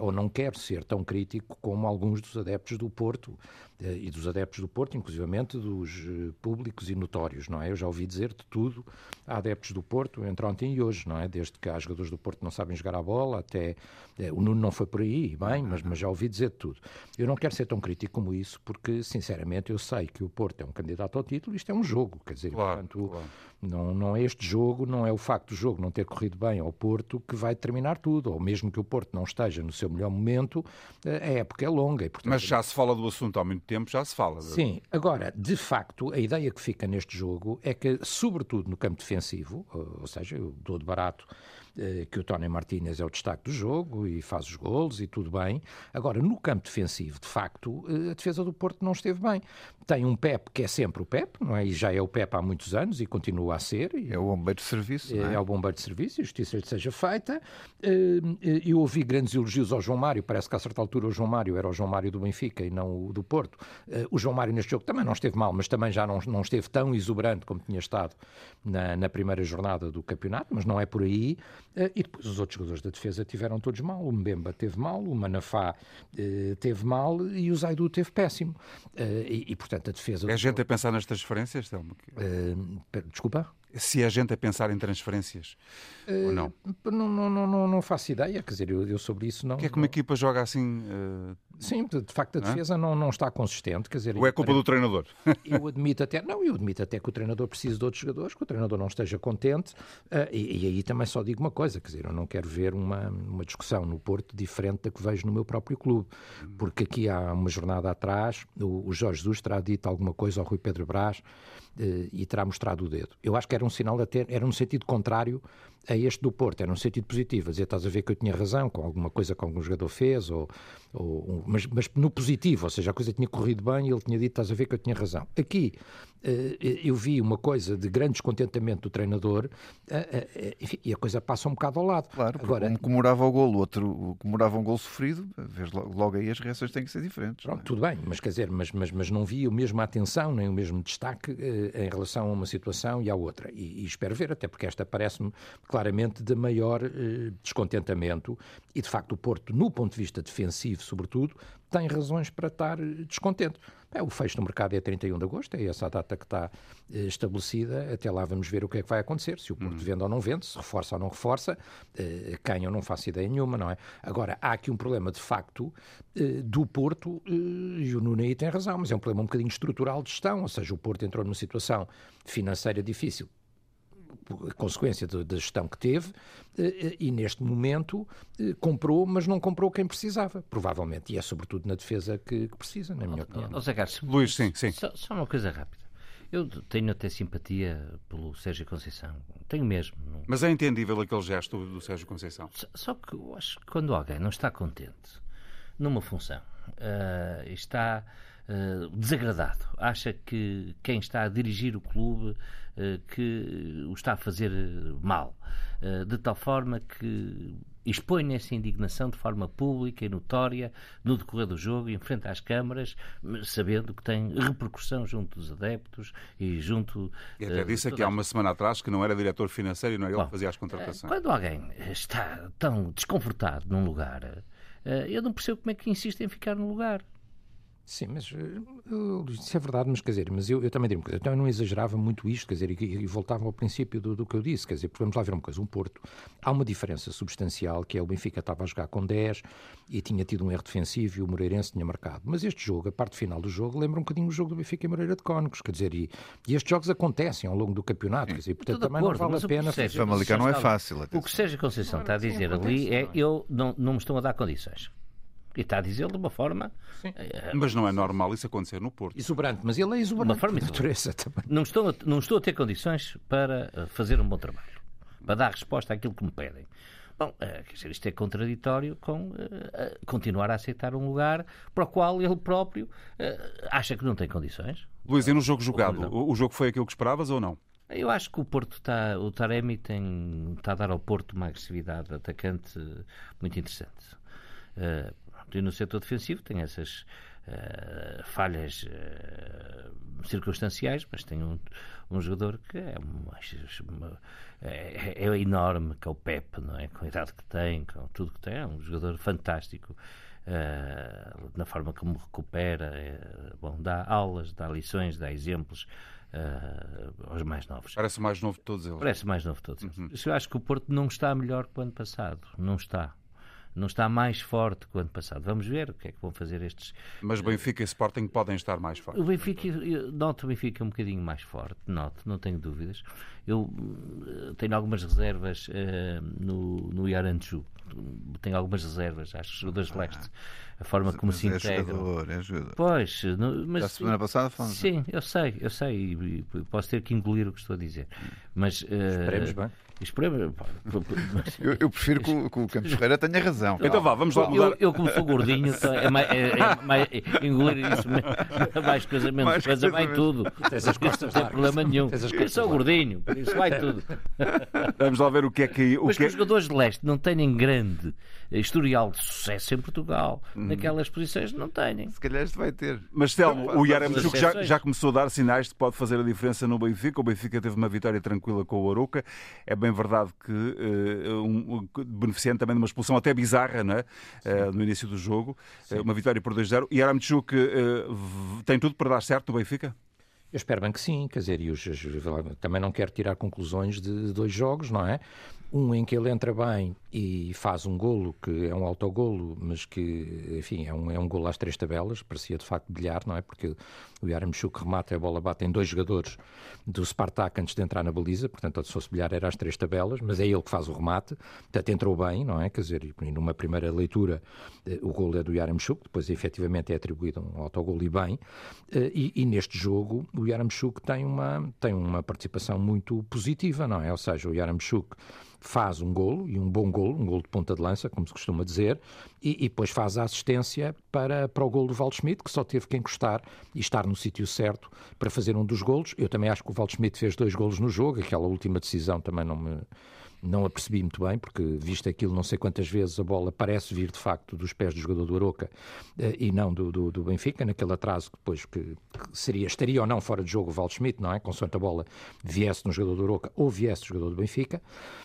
[SPEAKER 4] ou não quero ser tão crítico como alguns dos adeptos do Porto, eh, e dos adeptos do Porto, inclusivamente dos eh, públicos e notórios, não é? Eu já ouvi dizer de tudo a adeptos do Porto entre ontem e hoje, não é? Desde que há jogadores do Porto não sabem jogar a bola até... Eh, o Nuno não foi por aí, bem, mas, mas já ouvi dizer de tudo. Eu não quero ser tão crítico como isso, porque, sinceramente, eu sei que o Porto é um candidato ao título, isto é um jogo, quer dizer, claro, portanto... Claro Não, não é este jogo, não é o facto do jogo não ter corrido bem ao Porto que vai determinar tudo, ou mesmo que o Porto não esteja no seu melhor momento, eh, a época é longa. E,
[SPEAKER 1] portanto, Mas já se fala do assunto há muito tempo, já se fala.
[SPEAKER 4] Sim, agora, de facto, a ideia que fica neste jogo é que, sobretudo no campo defensivo, ou seja, eu dou de barato eh, que o Tony Martínez é o destaque do jogo e faz os golos e tudo bem. Agora, no campo defensivo, de facto, eh, a defesa do Porto não esteve bem. Tem um Pep que é sempre o Pep, não é? E já é o Pep há muitos anos e continua a ser.
[SPEAKER 2] É o bombeiro de serviço,
[SPEAKER 4] é?
[SPEAKER 2] é?
[SPEAKER 4] é? o bombeiro de serviço e justiça lhe seja feita. Eh, eu ouvi grandes elogios ao João Mário, parece que a certa altura o João Mário era o João Mário do Benfica e não o do Porto. O João Mário neste jogo também não esteve mal, mas também já não, não esteve tão exuberante como tinha estado na, na primeira jornada do campeonato, mas não é por aí. E depois os outros jogadores da defesa tiveram todos mal. O Mbemba teve mal, o Manafá eh, teve mal e o Zaidu teve péssimo. Eh, e, e, portanto, a defesa...
[SPEAKER 1] É gente a pensar nas transferências, Telmo?
[SPEAKER 4] Desculpa?
[SPEAKER 1] se é gente a pensar em transferências uh, ou não?
[SPEAKER 4] Não, não, não, não, faço ideia, quer dizer, eu, eu sobre isso não.
[SPEAKER 1] Que é que uma equipa joga assim? Uh...
[SPEAKER 4] Sim, de, facto a defesa não, não está consistente, quer dizer.
[SPEAKER 1] Ou é culpa do treinador?
[SPEAKER 4] Eu admito até, não, eu admito até que o treinador precisa de outros jogadores, que o treinador não esteja contente, uh, e, e, aí também só digo uma coisa, quer dizer, eu não quero ver uma, uma discussão no Porto diferente da que vejo no meu próprio clube, porque aqui há uma jornada atrás, o, o Jorge Jesus terá dito alguma coisa ao Rui Pedro Brás e terá mostrado o dedo. Eu acho que era um sinal, até, era no sentido contrário a este do Porto, era um sentido positivo, a dizer, estás a ver que eu tinha razão com alguma coisa que algum jogador fez, ou, ou, mas, mas no positivo, ou seja, a coisa tinha corrido bem e ele tinha dito, estás a ver que eu tinha razão. Aqui eh, eu vi uma coisa de grande descontentamento do treinador eh, eh, enfim, e a coisa passa um bocado ao lado.
[SPEAKER 2] Claro, Agora, um comemorava o gol, o outro comemorava um gol sofrido, logo aí as reações têm que ser diferentes.
[SPEAKER 4] Pronto, é? Tudo bem, mas quer dizer, mas, mas, mas não vi a mesma atenção nem o mesmo destaque em relação a uma situação e à outra. E, e espero ver, até porque esta parece-me claramente de maior descontentamento e de facto o Porto, no ponto de vista defensivo, sobretudo, tem razões para estar descontente. É, o fecho do mercado é 31 de agosto, é essa a data que está eh, estabelecida. Até lá vamos ver o que é que vai acontecer, se o Porto hum. vende ou não vende, se reforça ou não reforça, eh, quem eu não faço ideia nenhuma, não é? Agora, há aqui um problema de facto eh, do Porto, e o Nuno aí tem razão, mas é um problema um bocadinho estrutural de gestão, ou seja, o Porto entrou numa situação financeira difícil consequência da gestão que teve, eh, e neste momento eh, comprou, mas não comprou quem precisava, provavelmente. E é sobretudo na defesa que, que precisa, na minha oh, opinião.
[SPEAKER 3] Oh, Zé Carlos,
[SPEAKER 1] Luís, sim, sim.
[SPEAKER 3] Só, só, uma coisa rápida. Eu tenho até simpatia pelo Sérgio Conceição. Tenho mesmo. Não...
[SPEAKER 1] Mas é entendível aquele gesto do Sérgio Conceição.
[SPEAKER 3] Só, só que eu acho que quando alguém não está contente numa função, uh, está uh, desagradado, acha que quem está a dirigir o clube que o está a fazer mal, uh, de tal forma que expõe essa indignação de forma pública e notória no decorrer do jogo, em frente às câmaras, sabendo que tem repercussão junto dos adeptos e junto.
[SPEAKER 1] E até disse aqui há uma semana atrás que não era diretor financeiro e não era Bom, ele que fazia as contratações.
[SPEAKER 3] Quando alguém está tão desconfortado num lugar, eu não percebo como é que insiste em ficar no lugar.
[SPEAKER 4] Sim, mas uh, isso é verdade, mas quer dizer, mas eu, eu também digo uma coisa, eu não exagerava muito isto, quer dizer, e, e voltava ao princípio do, do, que eu disse, quer dizer, porque vamos lá ver uma coisa, um Porto, há uma diferença substancial, que é o Benfica estava a jogar com 10 e tinha tido um erro defensivo e o Moreirense tinha marcado, mas este jogo, a parte final do jogo, lembra um bocadinho o jogo do Benfica e Moreira de Cónicos, quer dizer, e, e estes jogos acontecem ao longo do campeonato, quer dizer, portanto também acordo, não vale a pena...
[SPEAKER 2] Sérgio, Famalicão não é fácil.
[SPEAKER 3] O que Sérgio Conceição está a dizer ali é, eu não, não me estão a dar condições. E está a dizer de uma forma.
[SPEAKER 1] É, mas não é normal isso acontecer no Porto.
[SPEAKER 4] Exuberante, mas ele é exuberante. Uma forma de natureza também.
[SPEAKER 3] Não estou, a, não estou a ter condições para eh, fazer um bom trabalho, para dar resposta àquilo que me pedem. Bom, eh, quer dizer, isto é contraditório com uh, continuar a aceitar um lugar para o qual ele próprio uh, acha que não tem condições.
[SPEAKER 1] Luís, e no jogo jogado, o, o jogo foi aquilo que esperavas ou não?
[SPEAKER 3] Eu acho que o Porto está, o Taremi tem, está a dar ao Porto uma agressividade atacante muito interessante. Uh, e no setor defensivo tem essas uh, falhas uh, circunstanciais, mas tem um, um jogador que é, uma, é, é, enorme, que é o Pepe, não é? Com a idade que tem, com tudo que tem, é um jogador fantástico. Uh, na forma como recupera, bom, dá aulas, dá lições, dá exemplos uh, aos mais novos.
[SPEAKER 1] Parece o mais novo de todos eles.
[SPEAKER 3] Parece mais novo de todos eles. Uhum. Eu acho que o Porto não está melhor que o ano passado. Não está. Não está mais forte que o ano passado. Vamos ver o que é que vão fazer estes.
[SPEAKER 1] Mas Benfica e Sporting podem estar mais fortes.
[SPEAKER 3] O Benfica, noto o Benfica um bocadinho mais forte, noto, não tenho dúvidas. Eu uh, tenho algumas reservas uh, no, no Yaranchu. Tenho algumas reservas, acho, jogadores de leste. A forma como
[SPEAKER 2] mas
[SPEAKER 3] se
[SPEAKER 2] é
[SPEAKER 3] integram.
[SPEAKER 2] Jogador, é jogador.
[SPEAKER 3] Pois, no, mas.
[SPEAKER 2] Da semana passada falamos.
[SPEAKER 3] Sim, eu sei, eu sei. E, e posso ter que engolir o que estou a dizer. Mas. Uh,
[SPEAKER 4] Esperemos bem.
[SPEAKER 3] Esperemos.
[SPEAKER 2] Eu, eu prefiro que o, que o Campos Ferreira tenha razão.
[SPEAKER 1] Então vá, vamos lá mudar.
[SPEAKER 3] Eu, eu como sou gordinho, é mais, é, é mais, engolir isso, mais coisa, menos
[SPEAKER 2] Mais
[SPEAKER 3] coisa, vai tudo.
[SPEAKER 4] Tens as costas
[SPEAKER 3] Não tem problema nenhum. Eu sou gordinho, por isso vai tudo.
[SPEAKER 1] Vamos lá ver o que é que. O
[SPEAKER 3] Mas
[SPEAKER 1] que
[SPEAKER 3] que
[SPEAKER 1] é...
[SPEAKER 3] os jogadores de leste não têm grande historial de sucesso em Portugal,
[SPEAKER 1] Uhum.
[SPEAKER 3] Naquelas posições não têm.
[SPEAKER 2] Se calhar este vai ter.
[SPEAKER 1] Mas Telmo, o Yaramchuk já,
[SPEAKER 3] exceções.
[SPEAKER 1] já começou a dar sinais de que pode fazer a diferença no Benfica. O Benfica teve uma vitória tranquila com o Aruca. É bem verdade que, eh, um, beneficiando também de uma expulsão até bizarra não é? Eh, no início do jogo, Eh, uma vitória por 2-0. E Yaramchuk eh, v- tem tudo para dar certo no Benfica?
[SPEAKER 4] Eu espero bem que sim, quer dizer, e os- também não quero tirar conclusões de dois jogos, não é? Um em que ele entra bem e faz um golo, que é um autogolo, mas que, enfim, é um, é um golo às três tabelas, parecia de facto bilhar, não é? Porque o Yaramchuk remata e a bola bate em dois jogadores do Spartak antes de entrar na baliza, portanto, se fosse bilhar era às três tabelas, mas é ele que faz o remate, portanto entrou bem, não é? Quer dizer, numa primeira leitura eh, o golo é do Yaramchuk, depois efetivamente é atribuído um autogolo e bem, eh, e, e neste jogo o Yaramchuk tem uma, tem uma participação muito positiva, não é? Ou seja, o Yaramchuk faz um golo, e um bom golo, um golo de ponta de lança, como se costuma dizer, e, e depois faz a assistência para, para o golo do Waldschmidt, que só teve que encostar e estar no sítio certo para fazer um dos golos. Eu também acho que o Waldschmidt fez dois golos no jogo, aquela última decisão também não me não a percebi muito bem, porque visto aquilo não sei quantas vezes a bola parece vir de facto dos pés do jogador do Aroca eh, e não do, do, do Benfica, naquele atraso que depois que, que seria, estaria ou não fora de jogo o Waldschmidt, não é? Consoante a bola viesse no jogador do Aroca ou viesse do jogador do Benfica,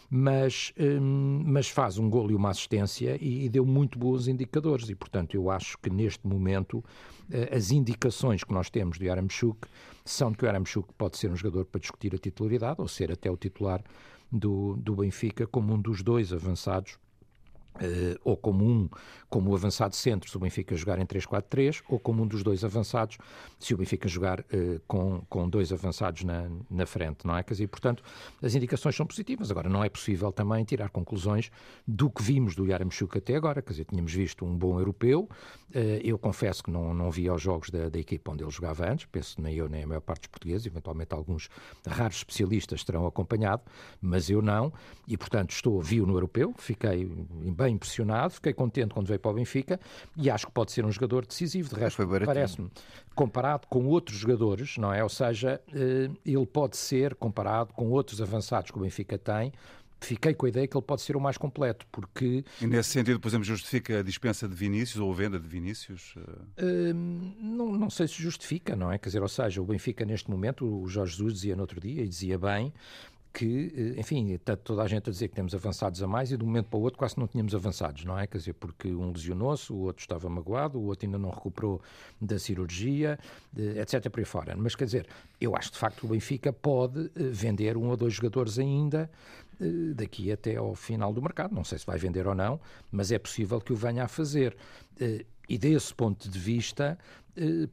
[SPEAKER 4] mas, hum, mas faz um golo e uma assistência e, e deu muito bons indicadores e portanto eu acho que neste momento eh, as indicações que nós temos do Yaramchuk são de que o Yaramchuk pode ser um jogador para discutir a titularidade ou ser até o titular do, do Benfica como um dos dois avançados eh, ou como um, como o avançado centro, se o Benfica jogar em 3-4-3, ou como um dos dois avançados, se o Benfica jogar eh, com, com dois avançados na, na frente, não é? Quer dizer, portanto, as indicações são positivas. Agora, não é possível também tirar conclusões do que vimos do Yaramchuk até agora. Quer dizer, tínhamos visto um bom europeu. Eh, eu confesso que não, não vi aos jogos da, da equipa onde ele jogava antes, penso nem eu nem a maior parte dos portugueses, eventualmente alguns raros especialistas terão acompanhado, mas eu não, e portanto estou, vi-o no europeu, fiquei bem impressionado, fiquei contente quando veio para o Benfica e acho que pode ser um jogador decisivo. De resto, parece-me, comparado com outros jogadores, não é? Ou seja, eh, ele pode ser comparado com outros avançados que o Benfica tem. Fiquei com a ideia que ele pode ser o mais completo, porque
[SPEAKER 1] E nesse sentido, por exemplo, justifica a dispensa de Vinícius ou a venda de Vinícius? Eh,
[SPEAKER 4] Hum, não, não sei se justifica, não é? Quer dizer, ou seja, o Benfica neste momento, o Jorge Jesus dizia no outro dia, e dizia bem, que, eh, enfim, está toda a gente a dizer que temos avançados a mais e de um momento para o outro quase não tínhamos avançados, não é? Quer dizer, porque um lesionou-se, o outro estava magoado, o outro ainda não recuperou da cirurgia, eh, etc. por aí fora. Mas quer dizer, eu acho que de facto o Benfica pode eh, vender um ou dois jogadores ainda daqui até ao final do mercado. Não sei se vai vender ou não, mas é possível que o venha a fazer. E desse ponto de vista,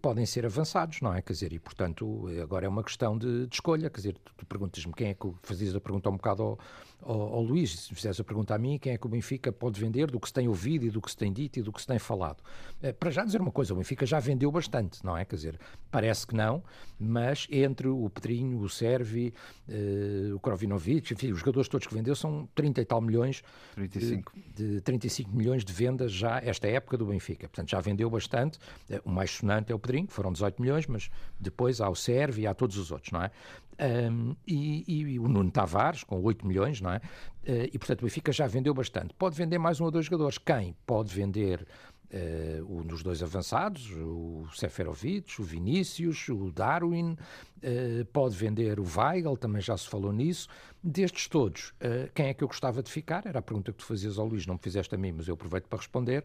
[SPEAKER 4] podem ser avançados, não é? Quer dizer, e portanto, agora é uma questão de, de escolha. Quer dizer, tu, tu perguntas-me quem é que fazias a pergunta um bocado ao, ao, ao Luís, se fizeres a pergunta a mim, quem é que o Benfica pode vender do que se tem ouvido e do que se tem dito e do que se tem falado. Eh, Para já dizer uma coisa, o Benfica já vendeu bastante, não é? Quer dizer, parece que não, mas entre o Pedrinho, o Servi, eh, o Krovinovic, enfim, os jogadores todos que vendeu são 30 e tal milhões
[SPEAKER 2] 35.
[SPEAKER 4] de, de 35 milhões de vendas já esta época do Benfica. Portanto, já vendeu bastante. Eh, O mais sonante é o Pedrinho, que foram 18 milhões, mas depois há o Serve e há todos os outros, não é? Ahm, e, e o Nuno Tavares, com 8 milhões, não é? Eh, e, portanto, o Benfica já vendeu bastante. Pode vender mais um ou dois jogadores. Quem? Pode vender eh, um dos dois avançados, o Seferovic, o Vinícius, o Darwin, eh, pode vender o Weigl, também já se falou nisso. Destes todos, eh, quem é que eu gostava de ficar? Era a pergunta que tu fazias ao Luís, não me fizeste a mim, mas eu aproveito para responder.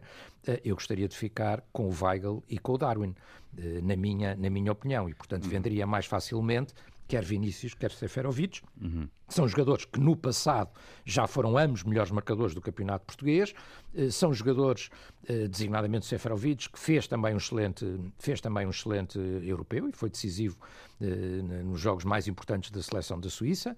[SPEAKER 4] Eu gostaria de ficar com o Weigl e com o Darwin, na, minha, na minha opinião, e portanto venderia mais facilmente quer Vinícius, quer Seferovic. São jogadores que no passado já foram ambos melhores marcadores do campeonato português. Eh, são jogadores, eh, designadamente Seferovic, que fez também um excelente, fez também um excelente europeu e foi decisivo eh, nos jogos mais importantes da seleção da Suíça.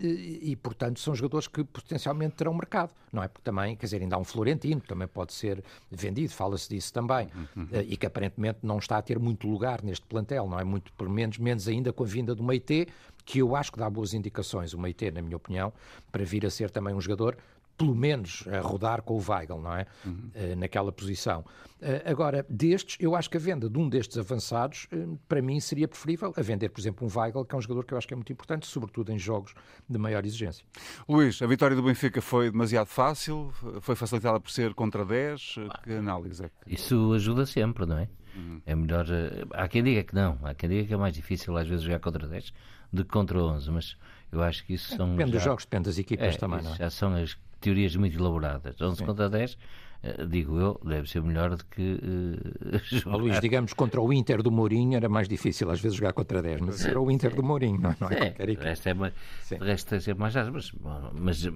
[SPEAKER 4] E, portanto, são jogadores que potencialmente terão mercado, não é? Porque também, quer dizer, ainda há um Florentino que também pode ser vendido, fala-se disso também, uhum. e que aparentemente não está a ter muito lugar neste plantel, não é? Muito, pelo menos, menos ainda com a vinda do Meite, que eu acho que dá boas indicações, o Meite, na minha opinião, para vir a ser também um jogador pelo menos a rodar com o Weigl, não é? Uhum. Uh, naquela posição. Uh, agora, destes, eu acho que a venda de um destes avançados, uh, para mim, seria preferível a vender, por exemplo, um Weigl, que é um jogador que eu acho que é muito importante, sobretudo em jogos de maior exigência.
[SPEAKER 1] Luís, a vitória do Benfica foi demasiado fácil? Foi facilitada por ser contra 10? Que análise é que...
[SPEAKER 3] Isso ajuda sempre, não é? Uhum. É melhor. Há quem diga que não, há quem diga que é mais difícil às vezes jogar contra 10 que contra 11, mas eu acho que isso são.
[SPEAKER 4] Depende já... dos jogos, depende das equipas é, também, não é?
[SPEAKER 3] Já são as teorias muito elaboradas. 11 Sim. contra 10, eh, digo eu, deve ser melhor do que uh.
[SPEAKER 4] Luís, digamos, contra o Inter do Mourinho era mais difícil às vezes jogar contra 10, mas era o Inter do Mourinho, não, não é?
[SPEAKER 3] é, Esta é mais, resta é sempre mais mas, mas,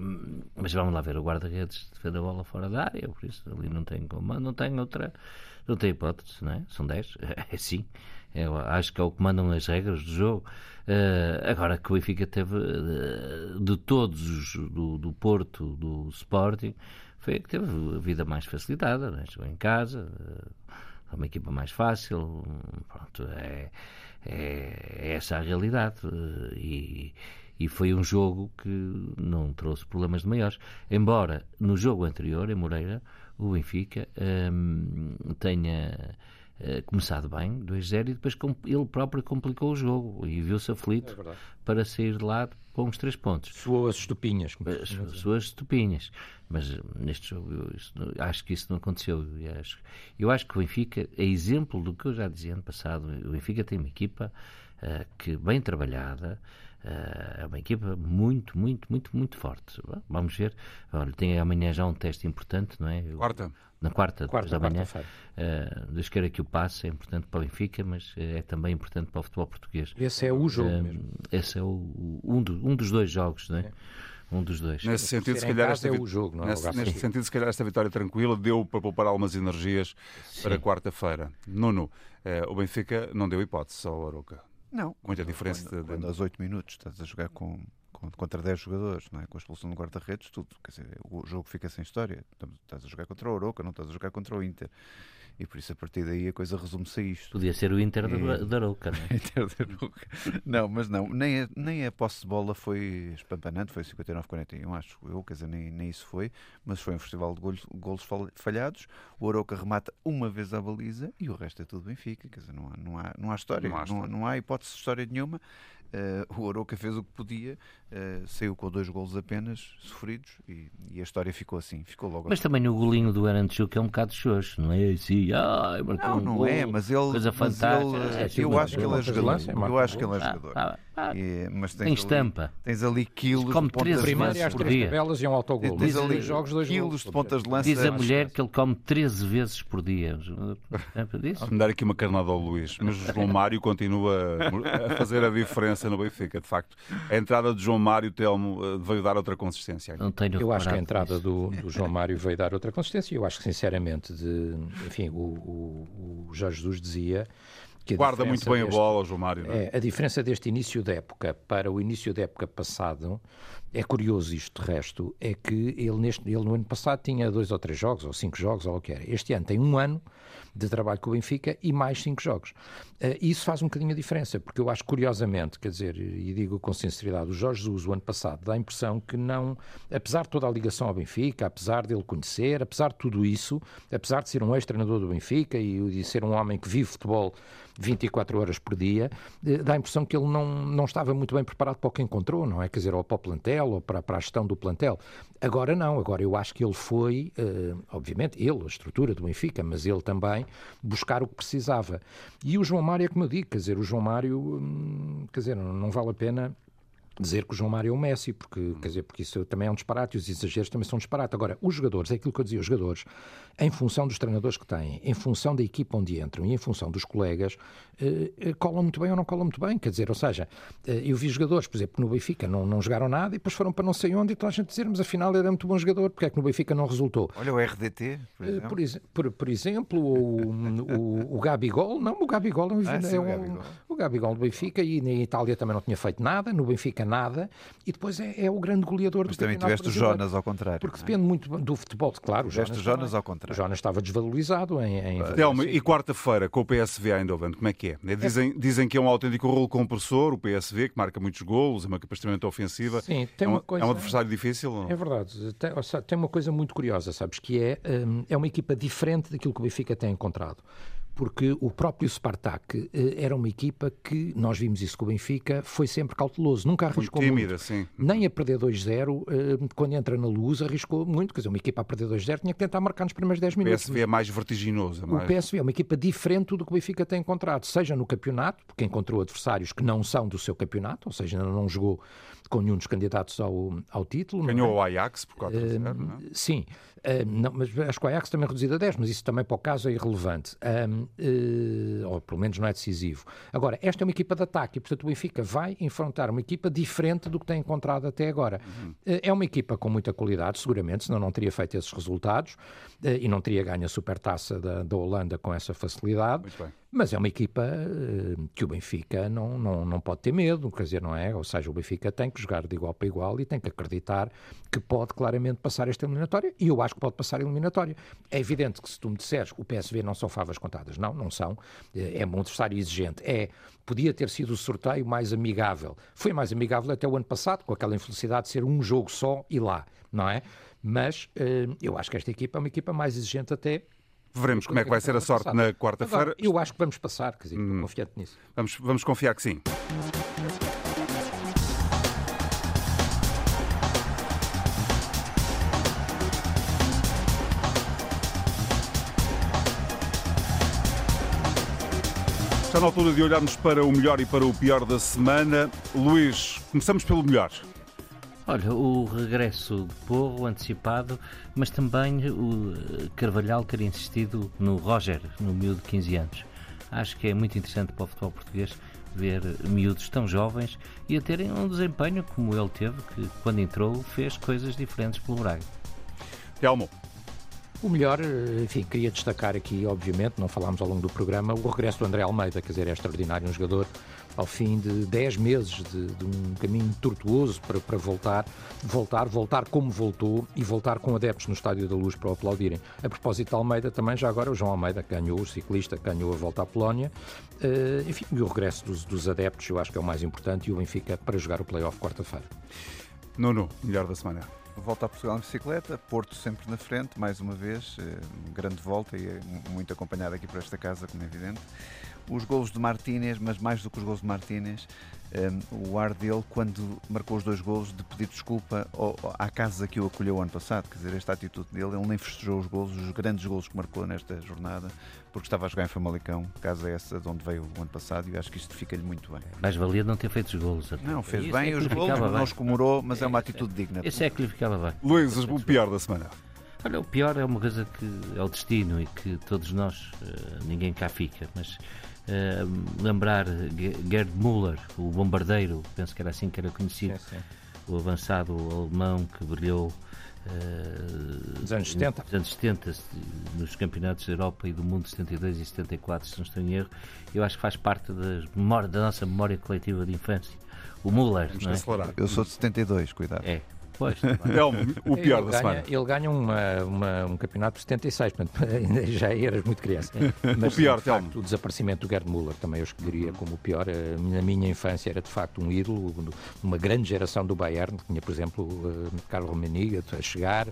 [SPEAKER 3] mas vamos lá ver, o guarda-redes defende a bola fora da área, por isso ali não tem comando, não tem outra, não tem hipótese, não é? São 10, é sim. Eu acho que é o que mandam as regras do jogo. Uh, agora que o Benfica teve uh, de todos os do, do Porto, do Sporting, foi a que teve a vida mais facilitada, né? jogou em casa, uh, uma equipa mais fácil, pronto, é, é, é essa a realidade. E, e foi um jogo que não trouxe problemas de maiores. Embora no jogo anterior, em Moreira, o Benfica um, tenha eh, começado bem, 2-0, e depois ele próprio complicou o jogo e viu-se aflito é para sair de lá com os três pontos.
[SPEAKER 4] Suou as estupinhas.
[SPEAKER 3] Suou as estupinhas. Mas eh, neste jogo eu, isso, acho que isso não aconteceu. Eu acho, eu acho que o Benfica é exemplo do que eu já dizia ano passado. O Benfica tem uma equipa uh, que bem trabalhada, Uh, é uma equipa muito, muito, muito, muito forte. Vamos ver. Olha, tem amanhã já um teste importante, não é?
[SPEAKER 1] Quarta
[SPEAKER 3] na quarta, quarta da manhã. Uh, Deus queira que o passe, é importante para o Benfica, mas é também importante para o futebol português.
[SPEAKER 4] Esse é o jogo uh, mesmo.
[SPEAKER 3] Esse é o, um, do, um dos dois jogos, não é? é. Um dos dois.
[SPEAKER 1] Nesse sentido, se calhar, esta, é o jogo, não é? nesse, neste sentido, se calhar esta vitória tranquila deu para poupar algumas energias Sim. para quarta-feira. Nuno, uh, o Benfica não deu hipótese ao Aroca.
[SPEAKER 2] Não.
[SPEAKER 1] Muita diferença.
[SPEAKER 2] Quando,
[SPEAKER 1] quando
[SPEAKER 2] aos 8 minutos estás a jogar com contra 10 jogadores, não é? com a expulsão do guarda-redes, tudo. Quer dizer, o jogo fica sem história. Estás a jogar contra o Oroca, não estás a jogar contra o Inter. E por isso, a partir daí, a coisa resume-se a isto.
[SPEAKER 3] Podia ser o Inter e... da Arouca, não é?
[SPEAKER 2] Inter da Arouca. Não, mas não. Nem a, nem a posse de bola foi espampanante, foi 59-41, acho eu, quer dizer, nem, nem isso foi. Mas foi um festival de golos, golos falhados. O Arouca remata uma vez à baliza e o resto é tudo Benfica. Quer dizer, não há, não há, não há história. Não há, história. Não, não há hipótese de história nenhuma. Uh, o Aroca fez o que podia, uh, saiu com dois golos apenas, sofridos, e, e, a história ficou assim, ficou logo
[SPEAKER 3] Mas
[SPEAKER 2] assim.
[SPEAKER 3] também o golinho do Aranchuk é um bocado xoxo, não é assim? Ah,
[SPEAKER 2] não, não gol, é, mas ele. Coisa fantástica. Ele, é, eu, acho que ele é jogador. Eu acho que ele é jogador.
[SPEAKER 3] Ah, e, mas tens tem estampa.
[SPEAKER 2] Ali, tens ali quilos
[SPEAKER 3] Como de pontas de lança por dia.
[SPEAKER 4] tabelas e um autogol.
[SPEAKER 2] Tens ali jogos, dois quilos de pontas de lança.
[SPEAKER 3] Diz a mulher que ele come 13 vezes por dia.
[SPEAKER 1] Vamos dar aqui uma carnada ao Luís. Mas o João Mário continua a fazer a diferença no Benfica, de facto. A entrada de João Mário Telmo eh, veio dar outra consistência.
[SPEAKER 4] Não tenho eu acho que a entrada do, do, João Mário veio dar outra consistência. Eu acho que, sinceramente, de, enfim, o, o, o Jorge Jesus dizia
[SPEAKER 1] Guarda muito bem deste, a bola, João Mário.
[SPEAKER 4] É? é? a diferença deste início da época para o início da época passado, é curioso isto de resto, é que ele, neste, ele no ano passado tinha dois ou três jogos, ou cinco jogos, ou o que era. Este ano tem um ano de trabalho com o Benfica e mais cinco jogos. Uh, isso faz um bocadinho a diferença, porque eu acho curiosamente, quer dizer, e digo com sinceridade, o Jorge Jesus, o ano passado, dá a impressão que não, apesar de toda a ligação ao Benfica, apesar dele conhecer, apesar de tudo isso, apesar de ser um ex-treinador do Benfica e de ser um homem que vive futebol 24 horas por dia, eh, dá a impressão que ele não, não estava muito bem preparado para o que encontrou, não é? Quer dizer, ou para o plantel, ou para, para a gestão do plantel. Agora não, agora eu acho que ele foi, uh, obviamente, ele, a estrutura do Benfica, mas ele também, buscar o que precisava. E o João Mário é como eu digo, quer dizer, o João Mário, hum, quer dizer, não, não vale a pena dizer que o João Mário é o Messi, porque, quer dizer, porque isso também é um disparate e os exageros também são um disparate. Agora, os jogadores, é aquilo que eu dizia, os jogadores, em função dos treinadores que têm, em função da equipa onde entram e em função dos colegas, eh, eh, colam muito bem ou não colam muito bem. Quer dizer, ou seja, eh, eu vi jogadores, por exemplo, no Benfica não, não jogaram nada e depois foram para não sei onde e toda a gente dizer, mas afinal era muito bom jogador, porque é que no Benfica não resultou?
[SPEAKER 2] Olha o RDT, por
[SPEAKER 4] Eh,
[SPEAKER 2] exemplo.
[SPEAKER 4] Por, exe- por- por exemplo, o, o, o Gabigol, não, o Gabigol é um,
[SPEAKER 2] Ah, sim,
[SPEAKER 4] é
[SPEAKER 2] o
[SPEAKER 4] um-
[SPEAKER 2] Gabigol.
[SPEAKER 4] o Gabigol do Benfica e na Itália também não tinha feito nada, no Benfica nada, e depois é, é o grande goleador
[SPEAKER 2] Mas
[SPEAKER 4] do
[SPEAKER 2] também tiveste o. Jonas ao contrário.
[SPEAKER 4] Porque
[SPEAKER 2] é?
[SPEAKER 4] depende muito do futebol, claro. O
[SPEAKER 2] Tiveste
[SPEAKER 4] Jonas,
[SPEAKER 2] o Jonas
[SPEAKER 4] também.
[SPEAKER 2] ao contrário.
[SPEAKER 4] O Jonas estava desvalorizado em. em
[SPEAKER 1] Telmo, e quarta-feira com o PSV Eindhoven, como é que é? É, Dizem, dizem que é um autêntico rolo compressor, o PSV, que marca muitos golos, é uma capacidade ofensiva.
[SPEAKER 4] Sim, tem
[SPEAKER 1] é, um,
[SPEAKER 4] uma coisa-
[SPEAKER 1] é um adversário difícil? não?
[SPEAKER 4] É verdade. Tem, tem uma coisa muito curiosa, sabes, que é, hum, é uma equipa diferente daquilo que o Benfica tem encontrado. Porque o próprio Spartak eh, era uma equipa que, nós vimos isso com o Benfica, foi sempre cauteloso, nunca
[SPEAKER 1] Muito
[SPEAKER 4] arriscou
[SPEAKER 1] tímida,
[SPEAKER 4] muito.
[SPEAKER 1] sim.
[SPEAKER 4] Nem a perder 2-0, eh, quando entra na luz, arriscou muito. Quer dizer, uma equipa a perder 2-0 tinha que tentar marcar nos primeiros 10
[SPEAKER 1] O
[SPEAKER 4] minutos.
[SPEAKER 1] PSV é mais vertiginoso. é
[SPEAKER 4] O
[SPEAKER 1] mais...
[SPEAKER 4] PSV é uma equipa diferente do que o Benfica tem encontrado, seja no campeonato, porque encontrou adversários que não são do seu campeonato, ou seja, não jogou com nenhum dos candidatos ao, ao título. não é?
[SPEAKER 1] Ganhou o Ajax por 4 a 0, não é?
[SPEAKER 4] Sim, ah, não, mas acho que o Ajax também é reduzido a 10, mas isso também para o caso é irrelevante, Ah, eh, ou pelo menos não é decisivo. Agora, esta é uma equipa de ataque e, portanto, o Benfica vai enfrentar uma equipa diferente do que tem encontrado até agora. Eh, É uma equipa com muita qualidade, seguramente, senão não teria feito esses resultados e não teria ganho a supertaça da, da Holanda com essa facilidade. Mas é uma equipa eh, que o Benfica não, não, não pode ter medo, quer dizer, não é? Ou seja, o Benfica tem que jogar de igual para igual e tem que acreditar que pode claramente passar esta eliminatória e eu acho que pode passar a eliminatória. É evidente que se tu me disseres que o PSV não são favas contadas, não, não são. Eh, É um adversário exigente. É, podia ter sido o sorteio mais amigável. Foi mais amigável até o ano passado, com aquela infelicidade de ser um jogo só e lá, não é? Mas eh, eu acho que esta equipa é uma equipa mais exigente até
[SPEAKER 1] Veremos como é que vai ser a sorte na quarta-feira.
[SPEAKER 4] Eu acho que vamos passar, quer dizer, estou confiante nisso.
[SPEAKER 1] Vamos, vamos confiar que sim. Está na altura de olharmos para o melhor e para o pior da semana. Luís, começamos pelo melhor.
[SPEAKER 3] Olha, o regresso de Porro antecipado, mas também o eh, Carvalhal ter insistido no Roger, no miúdo de 15 anos. Acho que é muito interessante para o futebol português ver miúdos tão jovens e a terem um desempenho como ele teve, que quando entrou fez coisas diferentes pelo Braga.
[SPEAKER 1] Telmo,
[SPEAKER 4] O melhor, eh, enfim, queria destacar aqui, obviamente, não falámos ao longo do programa, o regresso do André Almeida, quer dizer, é extraordinário, um jogador ao fim de 10 meses de, de um caminho tortuoso para, para voltar, voltar, voltar como voltou e voltar com adeptos no Estádio da Luz para o aplaudirem. A propósito de Almeida, também já agora o João Almeida ganhou, o ciclista ganhou a volta à Polónia, Eh, enfim, e o regresso dos, dos adeptos, eu acho que é o mais importante, e o Benfica para jogar o play-off quarta-feira.
[SPEAKER 1] Nuno, melhor da semana.
[SPEAKER 2] Volta a Portugal em bicicleta, Porto sempre na frente, mais uma vez, eh, grande volta e é muito acompanhado aqui por esta casa, como é evidente. Os golos de Martínez, mas mais do que os golos de Martínez, eh, o ar dele quando marcou os dois golos de pedir desculpa ao- à casa que o acolheu ano passado, quer dizer, esta atitude dele, ele nem festejou os golos, os grandes golos que marcou nesta jornada, porque estava a jogar em Famalicão, casa essa de onde veio o ano passado, e acho que isto fica-lhe muito bem.
[SPEAKER 3] Mais valia não ter feito os golos. até.
[SPEAKER 2] Não, fez
[SPEAKER 3] Isso
[SPEAKER 2] bem
[SPEAKER 3] é
[SPEAKER 2] os golos,
[SPEAKER 3] ficava
[SPEAKER 2] não
[SPEAKER 3] bem.
[SPEAKER 2] os comemorou, mas é uma atitude digna.
[SPEAKER 3] Esse é que lhe ficava bem.
[SPEAKER 1] Luís, o pior da semana.
[SPEAKER 3] Olha, o pior é uma coisa que é o destino e que todos nós, eh, ninguém cá fica, mas eh, lembrar Ge- Gerd Müller, o bombardeiro, penso que era assim que era conhecido, o avançado alemão que brilhou eh,
[SPEAKER 4] Nos anos 70.
[SPEAKER 3] nos anos 70, nos campeonatos da Europa e do mundo 72 e 74, se não estou em erro, eu acho que faz parte das memórias- da nossa memória coletiva de infância. O Müller, não é?
[SPEAKER 2] Eu sou de 72, cuidado.
[SPEAKER 3] É, pois.
[SPEAKER 1] Telmo, o pior
[SPEAKER 4] ele
[SPEAKER 1] da
[SPEAKER 4] ganha,
[SPEAKER 1] semana.
[SPEAKER 4] Ele ganha uma- uma- um campeonato de 76, portanto, ainda já eras muito criança. Mas,
[SPEAKER 1] O pior,
[SPEAKER 4] de facto, o desaparecimento do Gerd Müller também eu escolheria como o pior. Eh, Na minha infância era de facto um ídolo, uma grande geração do Bayern, tinha, por exemplo, eh, Carlo Rummenigge a chegar,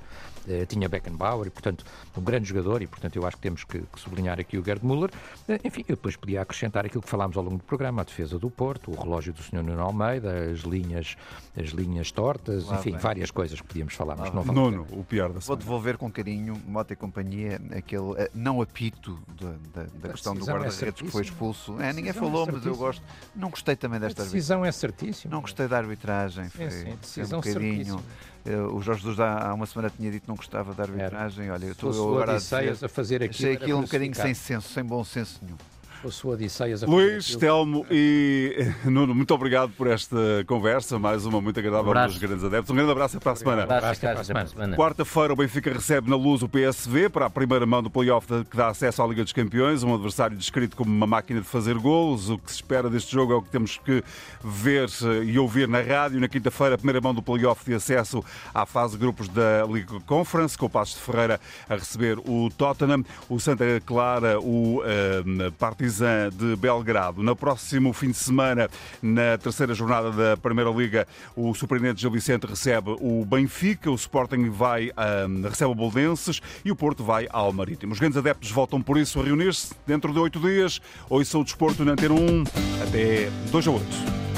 [SPEAKER 4] tinha Beckenbauer, e, portanto, um grande jogador, e portanto eu acho que temos que, que sublinhar aqui o Gerd Müller. Eh, Enfim, eu depois podia acrescentar aquilo que falámos ao longo do programa, a defesa do Porto, o relógio do Sr. Nuno Almeida, as linhas, as linhas tortas,
[SPEAKER 2] Lá
[SPEAKER 4] enfim, vários várias coisas que podíamos falar, mas não vale
[SPEAKER 1] Nuno, o pior da
[SPEAKER 2] Vou
[SPEAKER 1] semana.
[SPEAKER 2] devolver com carinho, Mota e companhia, aquele eh, não apito da, da- da
[SPEAKER 4] A
[SPEAKER 2] questão do
[SPEAKER 4] decisão é
[SPEAKER 2] guarda-redes que foi expulso.
[SPEAKER 4] A
[SPEAKER 2] É, ninguém
[SPEAKER 4] decisão é
[SPEAKER 2] falou, mas eu gosto. Não gostei também
[SPEAKER 4] A
[SPEAKER 2] desta arbitragem.
[SPEAKER 4] decisão é certíssima.
[SPEAKER 2] Não gostei da arbitragem. Foi,
[SPEAKER 4] Sim, sim,
[SPEAKER 2] foi um
[SPEAKER 4] decisão
[SPEAKER 2] bocadinho.
[SPEAKER 4] certíssima.
[SPEAKER 2] Eh, o Jorge Jesus há, uma semana tinha dito que não gostava da arbitragem. Olha, eu estou agora a dizer.
[SPEAKER 4] a fazer aquilo,
[SPEAKER 2] Achei
[SPEAKER 4] era
[SPEAKER 2] aquilo um bocadinho sem senso, sem bom senso nenhum.
[SPEAKER 4] Fosse o Odisseias a
[SPEAKER 1] Luís,
[SPEAKER 4] aquilo-
[SPEAKER 1] Telmo e Nuno, muito obrigado por esta conversa, mais uma muito agradável
[SPEAKER 3] abraço.
[SPEAKER 1] dos grandes adeptos. Um grande abraço para a semana.
[SPEAKER 4] A
[SPEAKER 3] a semana.
[SPEAKER 1] Quarta-feira, o Benfica recebe na luz o PSV para a primeira mão do play-off que dá acesso à Liga dos Campeões. Um adversário descrito como uma máquina de fazer golos. O que se espera deste jogo é o que temos que ver eh, e ouvir na rádio. Na quinta-feira, a primeira mão do play-off de acesso à fase de grupos da Liga Conference, com o Passos de Ferreira a receber o Tottenham, o Santa Clara, o eh, Partizan de Belgrado. No próximo fim de semana, na terceira jornada da Primeira Liga, o surpreendente Gil Vicente recebe o Benfica, o Sporting vai, ah, recebe o Boldenses e o Porto vai ao Marítimo. Os grandes adeptos voltam por isso a reunir-se dentro de oito dias. Ouçam o desporto na Antena 1. Até 2 a 8.